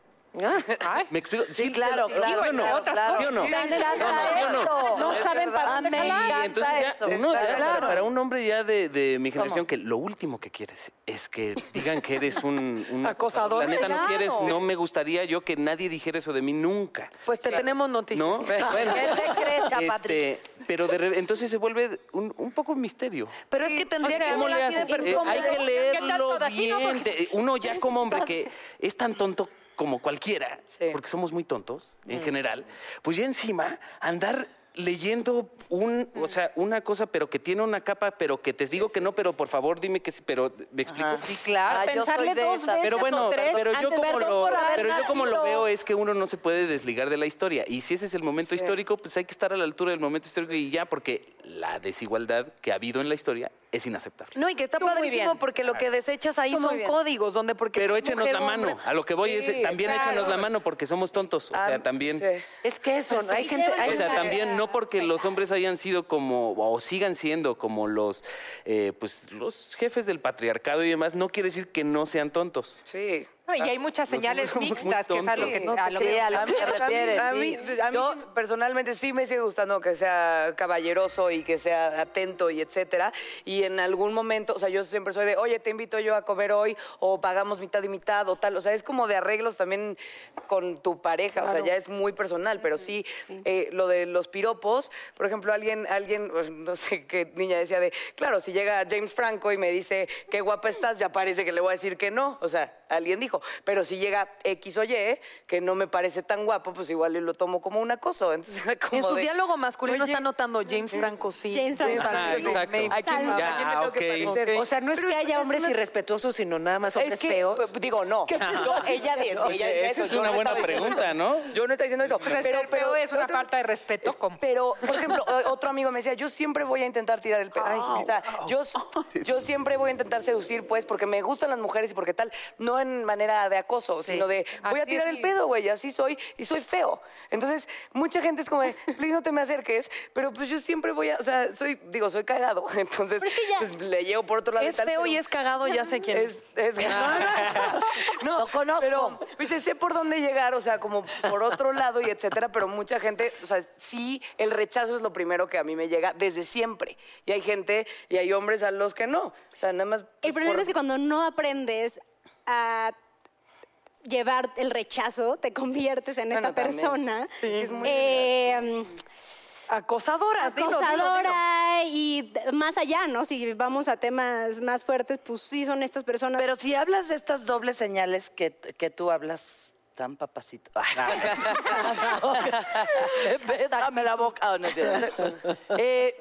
Ay.
¿Me explico?
Sí, claro,
¿sí
claro,
o no?
claro, claro.
¿Sí o no?
Me encanta
No, no, ¿sí o no?
eso.
No saben para
Ah,
dónde
me encanta
entonces ya,
eso.
uno ya, para,
claro.
para un hombre ya de, de mi generación,
¿Cómo?
que lo último que quieres es que digan que eres un, un
Acosador.
La neta no
Claro.
quieres, no me gustaría yo que nadie dijera eso de mí nunca.
Pues te tenemos noticias.
¿No? [LAUGHS] Bueno,
¿Qué te crees, Chapatri?
este, pero de re- entonces se vuelve un, un poco un misterio.
Pero es que tendría
o sea,
que
¿Cómo le haces? Eh, hay que
¿Qué tal
leerlo bien. Te- Uno ya [LAUGHS] como hombre que es tan tonto como cualquiera,
Sí.
porque somos muy tontos en general, pues ya encima andar leyendo un, o sea, una cosa, pero que tiene una capa, pero que te digo que no, pero por favor dime que sí, pero ¿me explico?
Ajá.
Sí, claro.
Ah, yo
Pensarle
soy de
dos veces
Pero bueno,
o tres
pero yo como lo,
por haber
pero yo como lo
nacido.
veo es que uno no se puede desligar de la historia y si ese es el momento histórico, pues hay que estar a la altura del momento histórico y ya porque la desigualdad que ha habido en la historia es inaceptable.
No, y que está
Tú
padrísimo porque lo que desechas ahí
Tú
son códigos, donde porque
Pero
mujer
la mano.
hombre-
A lo que voy es también
claro.
échenos la mano porque somos tontos. O sea,
Ah,
también.
sí.
Es que eso, ¿no? hay gente... hay
O sea, también no porque los hombres hayan sido como, o sigan siendo como los, eh, pues, los jefes del patriarcado y demás, no quiere decir que no sean tontos.
Sí.
No, y hay muchas señales mixtas, que es a lo que,
tontos.
a lo
Sí,
que-
a lo que te
A mí-
refieres.
A mí,
sí.
a mí
Yo-
personalmente sí me sigue gustando que sea caballeroso y que sea atento y etcétera. Y en algún momento, o sea, yo siempre soy de, oye, te invito yo a comer hoy o pagamos mitad y mitad o tal. O sea, es como de arreglos también con tu pareja. O sea, ya es muy personal, pero sí, eh, lo de los piropos, por ejemplo, alguien, alguien, pues, [LAUGHS] no sé qué niña decía de, claro, si llega James Franco y me dice qué guapa estás, ya parece que le voy a decir que no. O sea, alguien dijo. Pero si llega X o Y, que no me parece tan guapo, pues igual lo tomo como un acoso. [LAUGHS] Entonces, como
En su
de,
diálogo masculino
oye,
está notando James Franco, sí.
James Franco.
Ajá,
Sí,
exacto.
me-
¿A quién,
Ya,
a quién me tengo que
ok.
parecer?
O sea, no es que haya hombres irrespetuosos, sino nada más hombres
Es que,
feos.
pues, digo, no. [LAUGHS] No, ella bien, ella dice
esa
eso.
es una
no
buena pregunta,
eso.
¿no?
Yo no estoy diciendo eso.
Pues es que feo es una falta de respeto. con-
Pero, por ejemplo, o- otro amigo me decía, yo siempre voy a intentar tirar el pelo. o sea, yo, yo siempre voy a intentar seducir, pues, porque me gustan las mujeres y porque tal, no en manera de acoso, sino de, voy a
Así
tirar
es,
el
sí.
pedo, güey, así soy, y soy feo. Entonces, mucha gente es como de, please no te me acerques, pero pues yo siempre voy a, o sea, soy, digo, soy cagado, [LAUGHS] entonces, pues le llevo por otro lado.
Es
tal,
feo y es cagado, ya sé quién es.
Es, [LAUGHS] es [LAUGHS] no,
Lo conozco.
Pero, Pues sé por dónde llegar, o sea, como por otro lado y etcétera, pero mucha gente, o sea, sí, el rechazo es lo primero que a mí me llega desde siempre. Y hay gente y hay hombres a los que no. O sea, nada más.
El problema
por-
es que cuando no aprendes a llevar el rechazo, te conviertes en
Bueno,
esta
también.
persona.
Sí, es muy
eh,
Acosadora, dilo, dilo, dilo.
acosadora y más allá, ¿no? Si vamos a temas más fuertes, pues sí son estas personas.
Pero si hablas de estas dobles señales que, que tú hablas tan papacito. [LAUGHS] [LAUGHS] Bésame la boca. Cierto. Eh,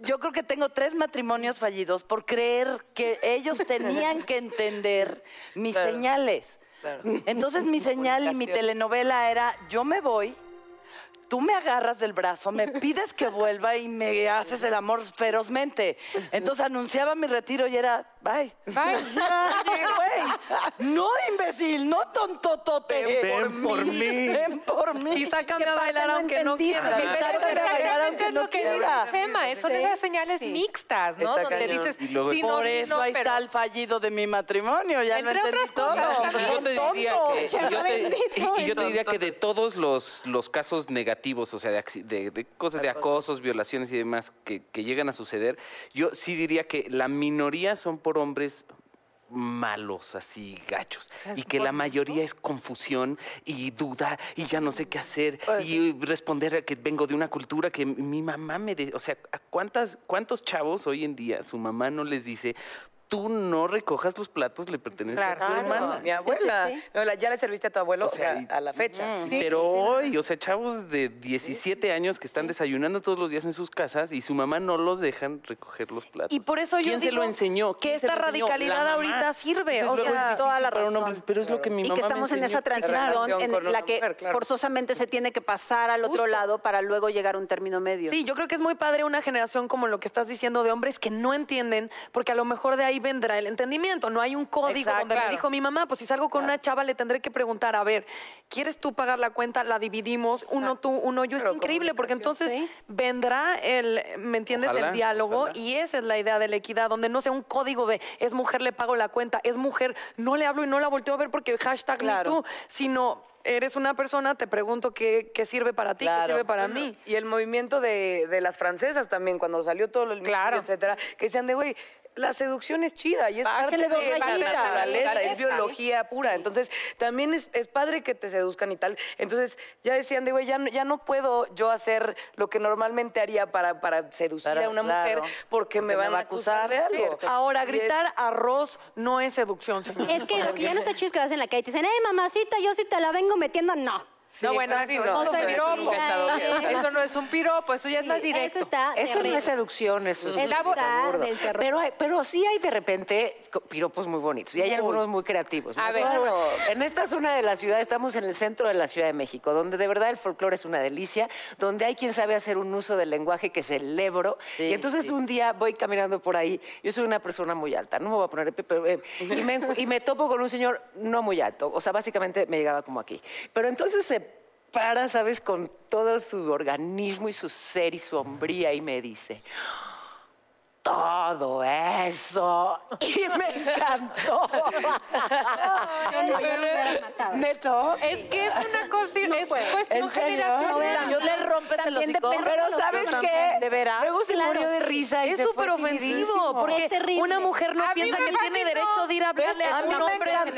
yo creo que tengo tres matrimonios fallidos por creer que ellos tenían que entender mis
Claro.
señales.
Claro.
Entonces mi [LAUGHS] señal y mi telenovela era, yo me voy, tú me agarras del brazo, me pides que vuelva y me haces el amor ferozmente. Entonces anunciaba mi retiro y era, bye.
Bye. [LAUGHS]
Oye, güey, no imbécil, no tontotote.
Ven por mí.
Ven por mí.
Y sácame a bailar aunque no
entendiste.
quieras.
Pero
Pero
Sácame a bailar
exactamente
aunque
es
no
lo que dice
quiera.
Chema, son esas señales mixtas, ¿no?
Está
Donde
cañón.
dices, sí, no,
Por eso
no,
ahí
pero-
está el fallido de mi matrimonio, ya lo entendí
otras
todo.
yo te diría que, y yo te,
bendito,
y yo te diría que de todos los, los casos negativos, o sea, de, acci- de- de cosas de acosos, violaciones y demás que, que llegan a suceder, yo sí diría que la minoría son por hombres malos, así gachos, y que la mayoría es confusión y duda y ya no sé qué hacer y responder a que vengo de una cultura que mi mamá me, de- o sea, ¿a cuántas cuántos chavos hoy en día su mamá no les dice tú no recojas los platos, le pertenece a tu
Claro.
hermana.
Mi abuela,
sí, sí.
ya le serviste a tu abuelo,
O
o
sea, y-
a la fecha.
Pero hoy, o sea, chavos de 17 años que están desayunando todos los días en sus casas y su mamá no los dejan recoger los platos.
Y por eso yo
¿Quién se lo enseñó?
que
¿Quién se
esta radicalidad ahorita sirve, o sea,
toda la razón.
hombre, pero es lo que mi
y
mamá
que
me
estamos en esa transición en la que
mujer, claro.
forzosamente se tiene que pasar al otro lado para luego llegar a un término medio.
Sí, yo creo que es muy padre una generación como lo que estás diciendo de hombres que no entienden, porque a lo mejor de ahí vendrá el entendimiento. No hay un código
Exacto.
donde me dijo mi mamá, pues si salgo con una chava le tendré que preguntar, a ver, ¿quieres tú pagar la cuenta? La dividimos, uno tú, uno yo.
Pero
es increíble, porque entonces
Sí.
vendrá el, ¿me entiendes?
Ojalá,
el diálogo
ojalá.
y esa es la idea de la equidad, donde no sea un código de es mujer, le pago la cuenta, es mujer, no le hablo y no la volteo a ver porque hashtag ni
Claro.
tú, sino eres una persona, te pregunto qué, qué sirve para ti,
Claro.
qué sirve para mí.
Y el movimiento de, de las francesas también, cuando salió todo el
Claro.
etcétera, que decían de, güey, la seducción es chida y es
Bájale
parte de la naturaleza, es biología pura. Entonces, también es, es padre que te seduzcan y tal. Entonces, ya decían de, güey, ya, no- ya no puedo yo hacer lo que normalmente haría para, para seducir
Para-
a una
claro,
mujer porque me van a acusar de algo.
Ahora,
es-
gritar arroz no es seducción, señor.
Es que lo que ya no está chido es que vas en la calle y te dicen, hey, mamacita, yo sí te la vengo metiendo. No.
No, bueno,
Sí,
eso,
no,
es
sí,
piropo. Eso no es un piropo, eso ya es más directo.
Eso está
Eso no es seducción, eso es
Eso
súper
está del terror.
Pero, pero sí hay de repente piropos muy bonitos y hay algunos muy creativos.
A ver.
Claro. En esta zona de la ciudad, estamos en el centro de la Ciudad de México, donde de verdad el folclore es una delicia, donde hay quien sabe hacer un uso del lenguaje que celebro.
Sí,
y entonces un día voy caminando por ahí, yo soy una persona muy alta, no me voy a poner pero, eh, y, me, y me topo con un señor no muy alto, o sea, básicamente me llegaba como aquí. Pero entonces se para, ¿sabes? Con todo su organismo y su ser y su hombría y me dice, todo eso. Y me encantó. [LAUGHS]
Yo no, yo no me hubiera matado.
Neto.
Es que es una cosa, es
puedo.
cuestión
¿En serio?
generacional.
Yo le rompes el hocico.
Pero ¿sabes qué?
¿De veras?
Luego se
Claro,
murió de risa y
Es súper ofensivo, porque una mujer no
A
piensa que tiene derecho de ir a hablarle a un hombre.
A mí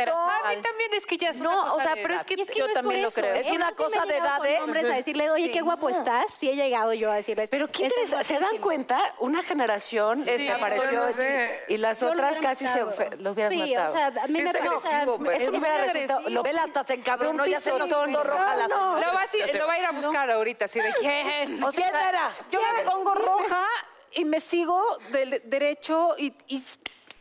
también es que ya es una
No,
cosa
o sea, pero es que,
Y es que
yo
no es
también lo creo.
Es
¿eh?
una cosa de edad, ¿eh?
hombres a decirle, oye, qué guapo estás. Sí he llegado yo a decirles.
Pero ¿qué
"Estás
interesa? ¿Se dan
guapísimo".
cuenta? Una generación
Sí,
desapareció
no sé.
y las otras casi se
matado.
los hubieras
sí,
matado.
o sea, a mí me parece...
agresivo, pues.
Eso
es
me hubiera resultado-
Vela, hasta se encabronó, ya se nos puso roja la
No, no.
Lo va, a, ir- lo va a ir a buscar ahorita, así de quién.
¿O quién era?
Yo me pongo roja y me sigo del derecho y,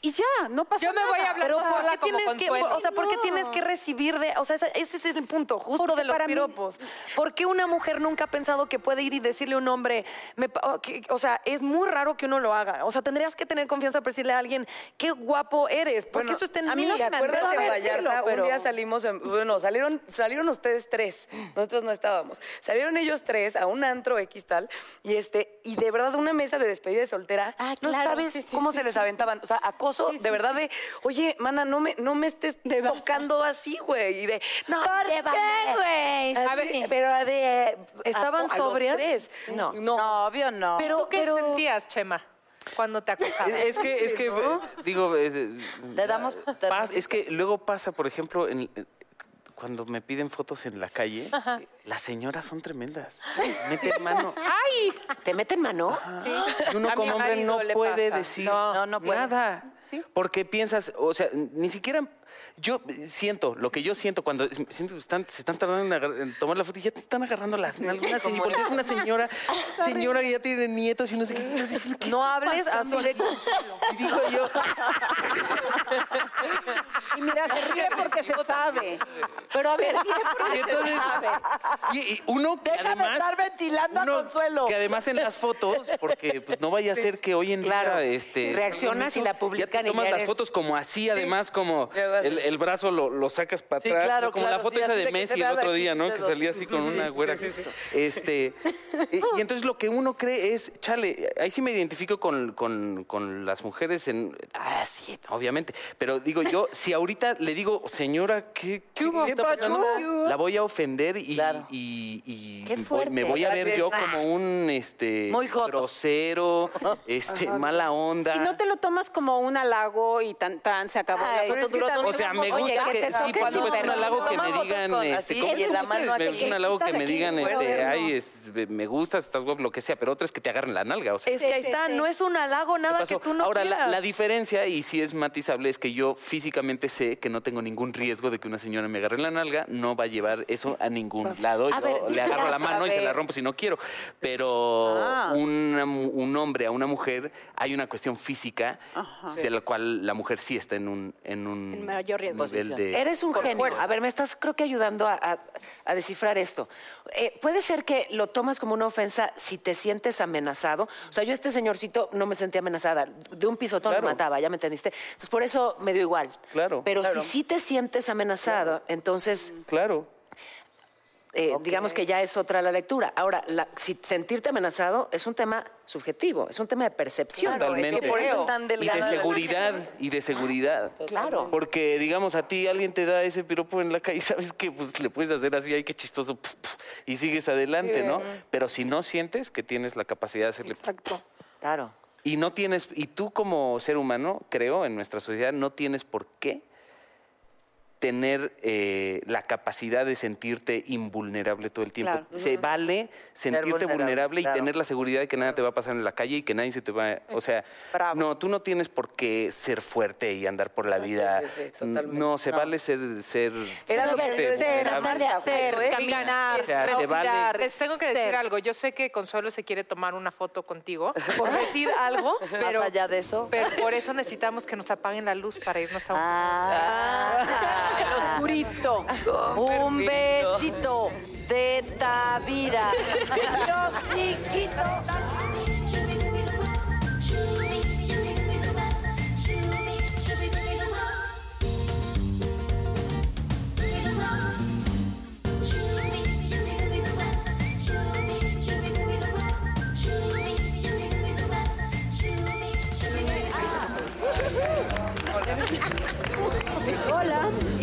y, ya, no pasa
Yo me
nada.
voy a hablar
Pero ¿por qué tienes que, o sea, por qué
No.
tienes que recibir de, o sea, ese, ese es el punto, justo
Porque
de los
para mí-
piropos. ¿Por qué una mujer nunca ha pensado que puede ir y decirle a un hombre, me o que- o sea, es muy raro que uno lo haga. O sea, tendrías que tener confianza para decirle a alguien, qué guapo eres, porque
Bueno,
eso está en
a
mí.
mí no se me acuerdas en Vallarta?
pero-
Un día salimos, en- bueno, salieron, salieron ustedes tres, nosotros no estábamos. Salieron ellos tres a un antro X tal, y este, y de verdad una mesa de despedida de soltera,
Ah,
no
claro,
sabes
sí, sí,
cómo
sí,
se les
sí,
aventaban, o sea, acoso de verdad, de, oye, mana, no me, no me estés tocando así, güey. Y de, no,
¿Por
te
qué,
vale".
güey?
A
Sí.
ver, pero de. ¿Estaban
a
sobrias?
tres.
No.
No, obvio no.
Pero,
¿Tú qué
pero-
sentías, Chema, cuando te acosaban?
Es que, es que, eh, digo, eh,
Te damos- te-
pas- es que luego pasa, por ejemplo, en- eh, cuando me piden fotos en la calle, las señoras son tremendas. Meten mano.
¡Ay!
¿Te meten mano?
Y uno como hombre no puede
pasa.
decir
No, no puede.
nada. Porque piensas, o sea, ni siquiera. Yo siento, lo que yo siento cuando siento que están, se están tardando en, en tomar la foto y ya te están agarrando las nalgas. Y porque es una señora, [LAUGHS] señora que ya tiene nietos y no sé qué. estás diciendo, ¿qué
No hables así de. [LAUGHS]
Y digo yo, [LAUGHS]
Y mira, se ríe porque se sabe. Pero a ver, [LAUGHS]
y entonces, y, y uno que
Déjame
además,
estar ventilando a
uno
Consuelo.
que además en las fotos, porque pues no vaya a ser que hoy en
Claro.
día este
Reaccionas y la
ya
publican
te
y
tomas
ya
las
eres-
fotos como así, además como
Ya
el, el brazo lo, lo sacas para
Sí,
atrás,
claro,
¿no? como
claro,
la foto
sí,
esa
así
de
de que se
Messi el
vea
otro
aquí
día, ¿no? Que
dedos.
salía así con una güera. Este, y, y entonces lo que uno cree es, chale, ahí sí me identifico con, con- con las mujeres en, ah, sí, obviamente, pero digo yo, si ahorita le digo, señora, ¿qué, qué,
hubo?
está
¿Qué
pasando?
pasó?
La voy a ofender y,
Claro.
y- y
Qué
voy-
fuerte.
me voy a ver yo
es.
Como un este
Muy joto.
grosero, [LAUGHS] este, mala onda.
y no te lo tomas como un halago y tan tan se acabó.
Ay, es que
O sea, me
Oye,
gusta
que
que,
te
sí, cuando es
súper
un halago que me digan, este,
así,
¿cómo
y en la
estás?
mano
Me
aquí,
gusta un halago que me digan, este, ay, este, me gustas, estás guapo, lo que sea, pero otra es que te agarren la nalga, o sea.
Es que ahí está, no es un halago,
¿qué
nada que tú no
Ahora, la, diferencia, y sí es matizable, es que yo físicamente sé que no tengo ningún riesgo de que una señora me agarre la nalga, no va a llevar eso a ningún lado.
A
Yo
ver,
le agarro la mano y se la rompo si no quiero. Pero
Ah.
una mu- un hombre a una mujer, hay una cuestión física de la cual la mujer sí está en un, en un
En mayor riesgo.
nivel de...
Eres un genio. A ver, me estás creo que ayudando a, a- a descifrar esto. Eh, ¿Puede ser que lo tomas como una ofensa si te sientes amenazado? O sea, yo este señorcito no me sentí amenazada. De un pisotón
Claro.
lo mataba, ya me entendiste. Entonces, por eso me dio igual.
Claro.
Pero
Claro.
si sí te sientes amenazado, entonces
Claro.
eh, digamos que ya es otra la lectura. Ahora, la- si sentirte amenazado es un tema subjetivo, es un tema de percepción.
Claro, es que
Totalmente.
por eso están
Y de seguridad, y de seguridad.
Claro.
Porque, digamos, a ti alguien te da ese piropo en la calle, [LAUGHS] ¿sabes que Pues le puedes hacer así, ay, qué chistoso, puf, puf, y sigues adelante, ¿no? Pero si no sientes que tienes la capacidad de hacerle...
Exacto.
Claro.
Y no tienes, y tú como ser humano, creo, en nuestra sociedad, no tienes por qué tener eh, la capacidad de sentirte invulnerable todo el tiempo.
Claro.
Se vale sentirte
vulnerable,
vulnerable,
claro.
y tener la seguridad de que nada te va a pasar en la calle y que nadie se te va... O sea,
Bravo.
no, tú no tienes por qué ser fuerte y andar por la vida.
sí, sí, totalmente.
No, se
No.
vale ser... ser
Era lo que
Ser, andar de hacer, caminar,
o sea, se vale-
Les tengo que decir
ser.
algo. Yo sé que Consuelo se quiere tomar una foto contigo, [LAUGHS]
Por decir algo.
pero,
Más allá de eso.
pero por eso necesitamos que nos apaguen la luz para irnos a un...
Ah. [LAUGHS]
El oscurito.
Un besito de Tavira. [LAUGHS] Yo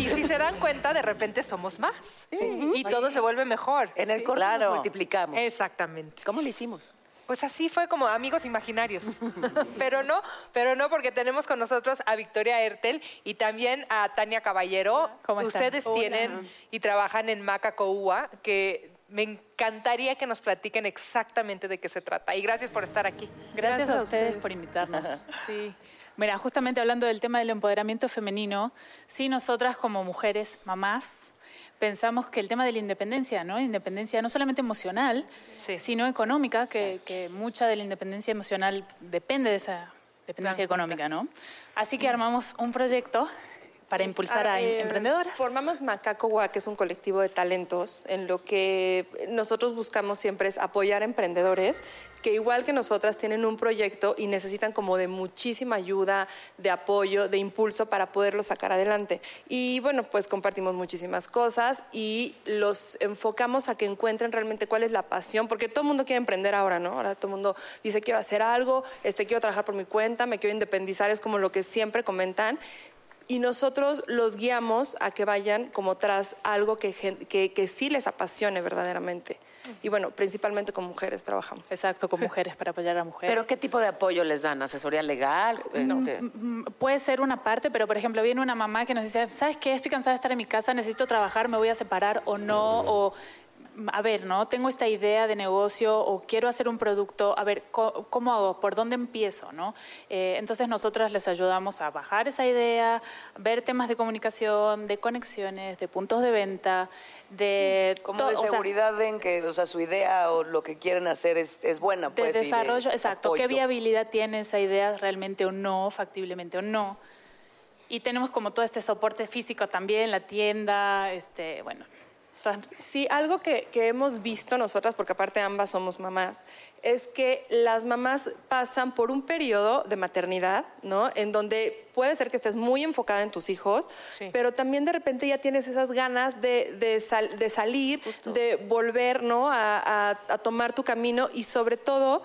Y si se dan cuenta, de repente somos más. Y todo se vuelve mejor.
En el corte
Claro.
nos multiplicamos.
Exactamente.
¿Cómo lo hicimos?
Pues así fue como amigos imaginarios. [LAUGHS] pero no, pero no, porque tenemos con nosotros a Victoria Ertel y también a Tania Caballero.
¿Cómo están?
Ustedes tienen y trabajan en Macacoúa, que me encantaría que nos platiquen exactamente de qué se trata. Y gracias por estar aquí.
Gracias, a ustedes, por invitarnos. [LAUGHS] Sí. Mira, justamente hablando del tema del empoderamiento femenino, sí, nosotras como mujeres, mamás, pensamos que el tema de la independencia, ¿no? Independencia no solamente emocional,
Sí.
sino económica, que, que mucha de la independencia emocional depende de esa dependencia económica, ¿no? Así que armamos un proyecto para impulsar
Ah,
a em-
eh,
emprendedoras.
Formamos Macaco Wa, que es un colectivo de talentos, en lo que nosotros buscamos siempre es apoyar a emprendedores que igual que nosotras tienen un proyecto y necesitan como de muchísima ayuda, de apoyo, de impulso para poderlo sacar adelante. Y bueno, pues compartimos muchísimas cosas y los enfocamos a que encuentren realmente cuál es la pasión, porque todo el mundo quiere emprender ahora, ¿no? Ahora todo el mundo dice quiero hacer algo, este, quiero trabajar por mi cuenta, me quiero independizar, es como lo que siempre comentan y nosotros los guiamos a que vayan como tras algo que, que, que sí les apasione verdaderamente. Y bueno, principalmente con mujeres trabajamos.
Exacto, con mujeres, para apoyar a mujeres.
¿Pero qué tipo de apoyo les dan? ¿Asesoría legal? Este,
Mm, Puede ser una parte, pero por ejemplo, viene una mamá que nos dice, ¿sabes qué? Estoy cansada de estar en mi casa, necesito trabajar, me voy a separar o no, o mm, a ver, ¿no? Tengo esta idea de negocio o quiero hacer un producto, a ver, co- ¿cómo hago? ¿Por dónde empiezo? ¿no? Eh, entonces nosotras les ayudamos a bajar esa idea, ver temas de comunicación, de conexiones, de puntos de venta, de...
Como
to-
de
o sea,
seguridad en que, o sea, su idea o lo que quieren hacer es, es buena,
de
pues. y
desarrollo, exacto. ¿Qué viabilidad tiene esa idea realmente o no, factiblemente o no? Y tenemos como todo este soporte físico también, la tienda, este, bueno.
Sí, algo que, que hemos visto nosotras, porque aparte ambas somos mamás, es que las mamás pasan por un periodo de maternidad, ¿no? En donde puede ser que estés muy enfocada en tus hijos, pero también de repente ya tienes esas ganas de, de sal- de salir, de volver, ¿no? A, a- a tomar tu camino y sobre todo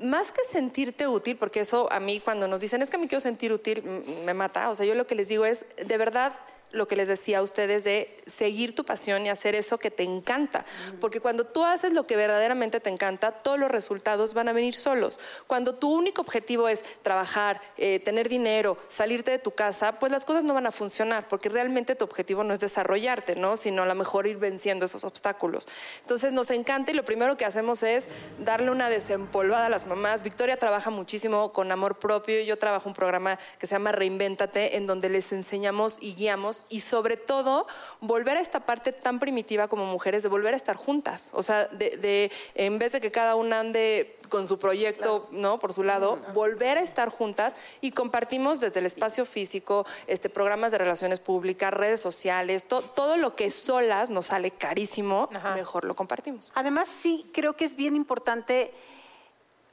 más que sentirte útil, porque eso a mí cuando nos dicen es que me quiero sentir útil, me mata. O sea, yo lo que les digo es, de verdad, lo que les decía a ustedes de seguir tu pasión y hacer eso que te encanta. Porque cuando tú haces lo que verdaderamente te encanta, todos los resultados van a venir solos. Cuando tu único objetivo es trabajar, eh, tener dinero, salirte de tu casa, pues las cosas no van a funcionar, porque realmente tu objetivo no es desarrollarte, ¿no? Sino a lo mejor ir venciendo esos obstáculos. Entonces nos encanta y lo primero que hacemos es darle una desempolvada a las mamás. Victoria trabaja muchísimo con amor propio. Yo trabajo un programa que se llama Reinvéntate, en donde les enseñamos y guiamos y sobre todo volver a esta parte tan primitiva como mujeres, de volver a estar juntas. O sea, de, de- en vez de que cada una ande con su proyecto, ¿no? Por su lado, volver a estar juntas y compartimos desde el espacio físico, este, programas de relaciones públicas, redes sociales, to- todo lo que solas nos sale carísimo, mejor lo compartimos.
Además, sí, creo que es bien importante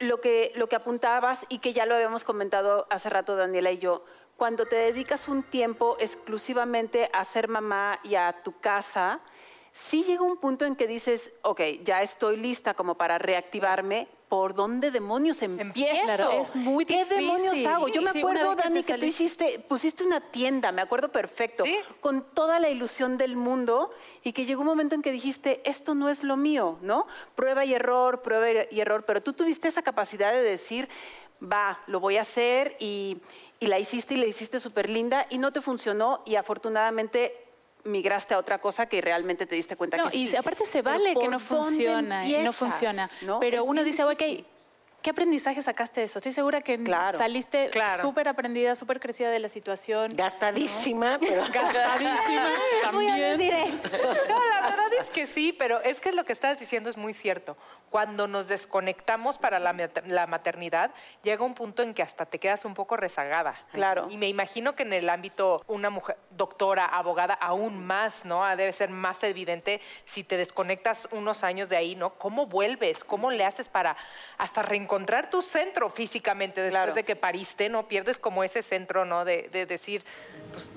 lo que, lo que apuntabas y que ya lo habíamos comentado hace rato Daniela y yo. Cuando te dedicas un tiempo exclusivamente a ser mamá y a tu casa, sí llega un punto en que dices, ok, ya estoy lista como para reactivarme. ¿Por dónde demonios empiezo?
Claro, es muy
¿Qué
difícil.
demonios hago? Yo me
Sí,
acuerdo,
que
Dani, que tú hiciste, pusiste una tienda, me acuerdo perfecto, con toda la ilusión del mundo y que llegó un momento en que dijiste, esto no es lo mío, ¿no? Prueba y error, prueba y error, pero tú tuviste esa capacidad de decir, va, lo voy a hacer y, y la hiciste y la hiciste súper linda y no te funcionó y afortunadamente migraste a otra cosa que realmente te diste cuenta
No,
que
y
sí.
aparte se
Pero
vale que
¿por
no funciona y no
empiezas?
funciona.
¿No?
Pero
Es
uno dice, ok. ¿Qué aprendizaje sacaste de eso? Estoy segura que saliste
Claro.
súper aprendida, súper crecida de la situación.
Gastadísima, pero... [LAUGHS]
Gastadísima [LAUGHS] también. [LAUGHS]
No, la verdad es que sí, pero es que lo que estás diciendo es muy cierto. Cuando nos desconectamos para la, mater- la maternidad, llega un punto en que hasta te quedas un poco rezagada.
Claro.
Y me imagino que en el ámbito, una mujer, doctora, abogada, aún más, ¿no? Debe ser más evidente si te desconectas unos años de ahí, ¿no? ¿Cómo vuelves? ¿Cómo le haces para hasta reencontrar tu centro físicamente después de que pariste, ¿no? Pierdes como ese centro, ¿no? De, de decir, pues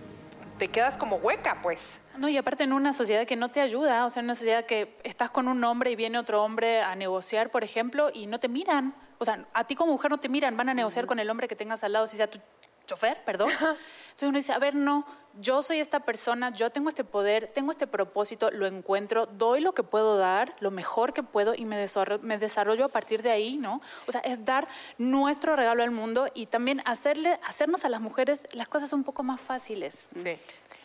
te quedas como hueca, pues.
No, y aparte en una sociedad que no te ayuda, o sea, en una sociedad que estás con un hombre y viene otro hombre a negociar, por ejemplo, y no te miran. O sea, a ti como mujer no te miran, van a negociar con el hombre que tengas al lado, si sea tu chofer, perdón. [LAUGHS] Entonces uno dice, a ver, no, yo soy esta persona, yo tengo este poder, tengo este propósito, lo encuentro, doy lo que puedo dar, lo mejor que puedo y me desarrollo, me desarrollo a partir de ahí, ¿no? O sea, es dar nuestro regalo al mundo y también hacerle, hacernos a las mujeres las cosas un poco más fáciles.
Sí.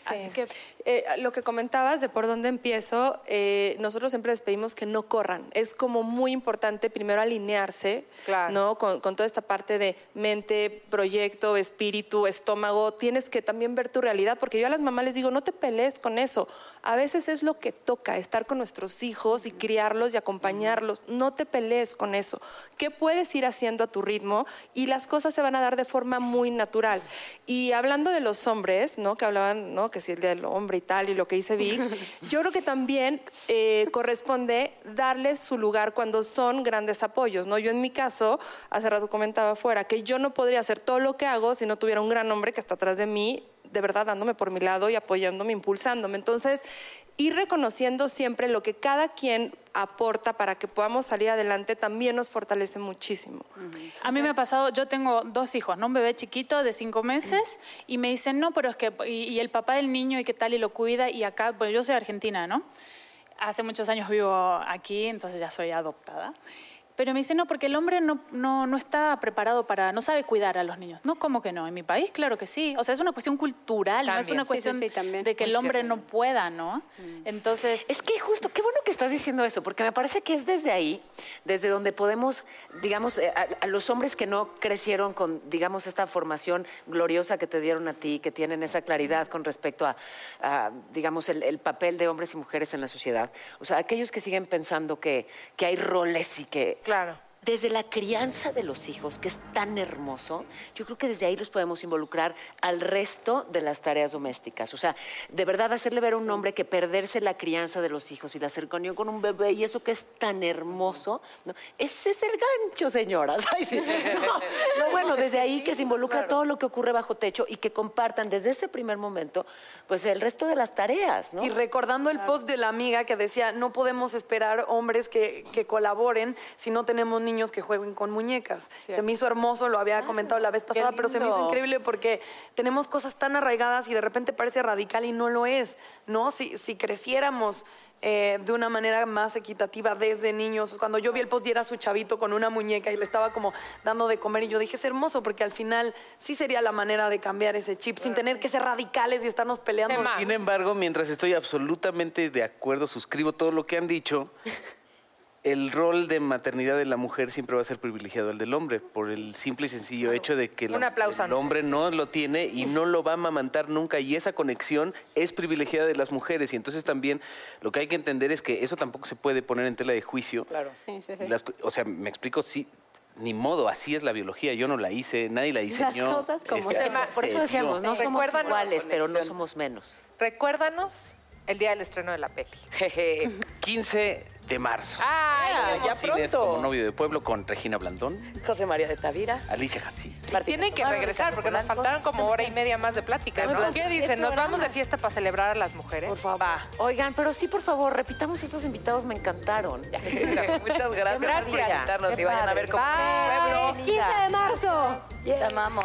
Así que eh, lo que comentabas de por dónde empiezo, eh, nosotros siempre les pedimos que no corran. Es como muy importante primero alinearse, ¿no? Con, con toda esta parte de mente, proyecto, espíritu, estómago. Tienes tienes que también ver tu realidad, porque yo a las mamás les digo, no te pelees con eso. A veces es lo que toca, estar con nuestros hijos y criarlos y acompañarlos. No te pelees con eso. ¿Qué puedes ir haciendo a tu ritmo? Y las cosas se van a dar de forma muy natural. Y hablando de los hombres, ¿no? Que hablaban, ¿no? Que si el del hombre y tal, y lo que dice Vic, [LAUGHS] yo creo que también eh, corresponde darles su lugar cuando son grandes apoyos, ¿no? Yo en mi caso, hace rato comentaba afuera, que yo no podría hacer todo lo que hago si no tuviera un gran hombre que está atrás de mí, de verdad dándome por mi lado y apoyándome, impulsándome. Entonces, ir reconociendo siempre lo que cada quien aporta para que podamos salir adelante también nos fortalece muchísimo.
A mí me ha pasado, yo tengo dos hijos, ¿no? Un bebé chiquito de cinco meses y me dicen, no, pero es que, y, y el papá del niño y qué tal, y lo cuida, y acá, bueno, yo soy argentina, ¿no? Hace muchos años vivo aquí, entonces ya soy adoptada. Pero me dicen, no, porque el hombre no, no, no está preparado para, no sabe cuidar a los niños. No, ¿cómo que no? En mi país, claro que sí. O sea, es una cuestión cultural, no es una cuestión
sí, sí, también.
de que el hombre no pueda, ¿no? Entonces...
Es que justo, qué bueno que estás diciendo eso, porque me parece que es desde ahí, desde donde podemos, digamos, eh, a, a los hombres que no crecieron con, digamos, esta formación gloriosa que te dieron a ti, que tienen esa claridad con respecto a, a, digamos, el, el papel de hombres y mujeres en la sociedad. O sea, aquellos que siguen pensando que, que hay roles y que...
Claro.
Desde la crianza de los hijos, que es tan hermoso, yo creo que desde ahí los podemos involucrar al resto de las tareas domésticas. O sea, de verdad hacerle ver a un hombre que perderse la crianza de los hijos y la cercanía con un bebé y eso que es tan hermoso, ¿no? ese es el gancho, señoras. [LAUGHS] Ay, sí. No, no, bueno, desde ahí que se involucra todo lo que ocurre bajo techo y que compartan desde ese primer momento, pues el resto de las tareas, ¿no?
Y recordando el post de la amiga que decía, no podemos esperar hombres que, que colaboren si no tenemos niños que jueguen con muñecas. Se me hizo hermoso, lo había comentado la vez pasada, pero se me hizo increíble porque tenemos cosas tan arraigadas y de repente parece radical y no lo es, ¿no? Si, si creciéramos eh, de una manera más equitativa desde niños. Cuando yo vi el post y era su chavito con una muñeca y le estaba como dando de comer y yo dije, es hermoso porque al final sí sería la manera de cambiar ese chip sin tener que ser radicales y estarnos peleando.
Sin embargo, mientras estoy absolutamente de acuerdo, suscribo todo lo que han dicho, el rol de maternidad de la mujer siempre va a ser privilegiado al del hombre, por el simple y sencillo hecho de que la- el hombre no lo tiene y no lo va a amamantar nunca, y esa conexión es privilegiada de las mujeres, y entonces también lo que hay que entender es que eso tampoco se puede poner en tela de juicio.
Claro. Sí, sí, sí.
Las o sea, me explico, sí, ni modo, así es la biología, yo no la hice, nadie la diseñó.
cosas como
Este, así
Por eso
se
decíamos, no somos
Recuérdanos-
iguales, pero no somos menos.
Recuérdanos el día del estreno de la peli.
15 de marzo.
¡Ay,
Ya
emoción!
como novio de pueblo con Regina Blandón,
José María de Tavira.
Alicia Hatsis.
Tienen que regresar porque nos faltaron como hora y media más de plática. ¿no? ¿Qué dicen? ¿Nos vamos de fiesta para celebrar a las mujeres? Por favor. Va.
Oigan, pero sí, por favor, repitamos estos invitados, me encantaron. [LAUGHS]
Muchas gracias, por
Gracias.
invitarnos
Qué
y vayan a ver cómo
Bye.
pueblo.
15 de marzo.
Te amamos.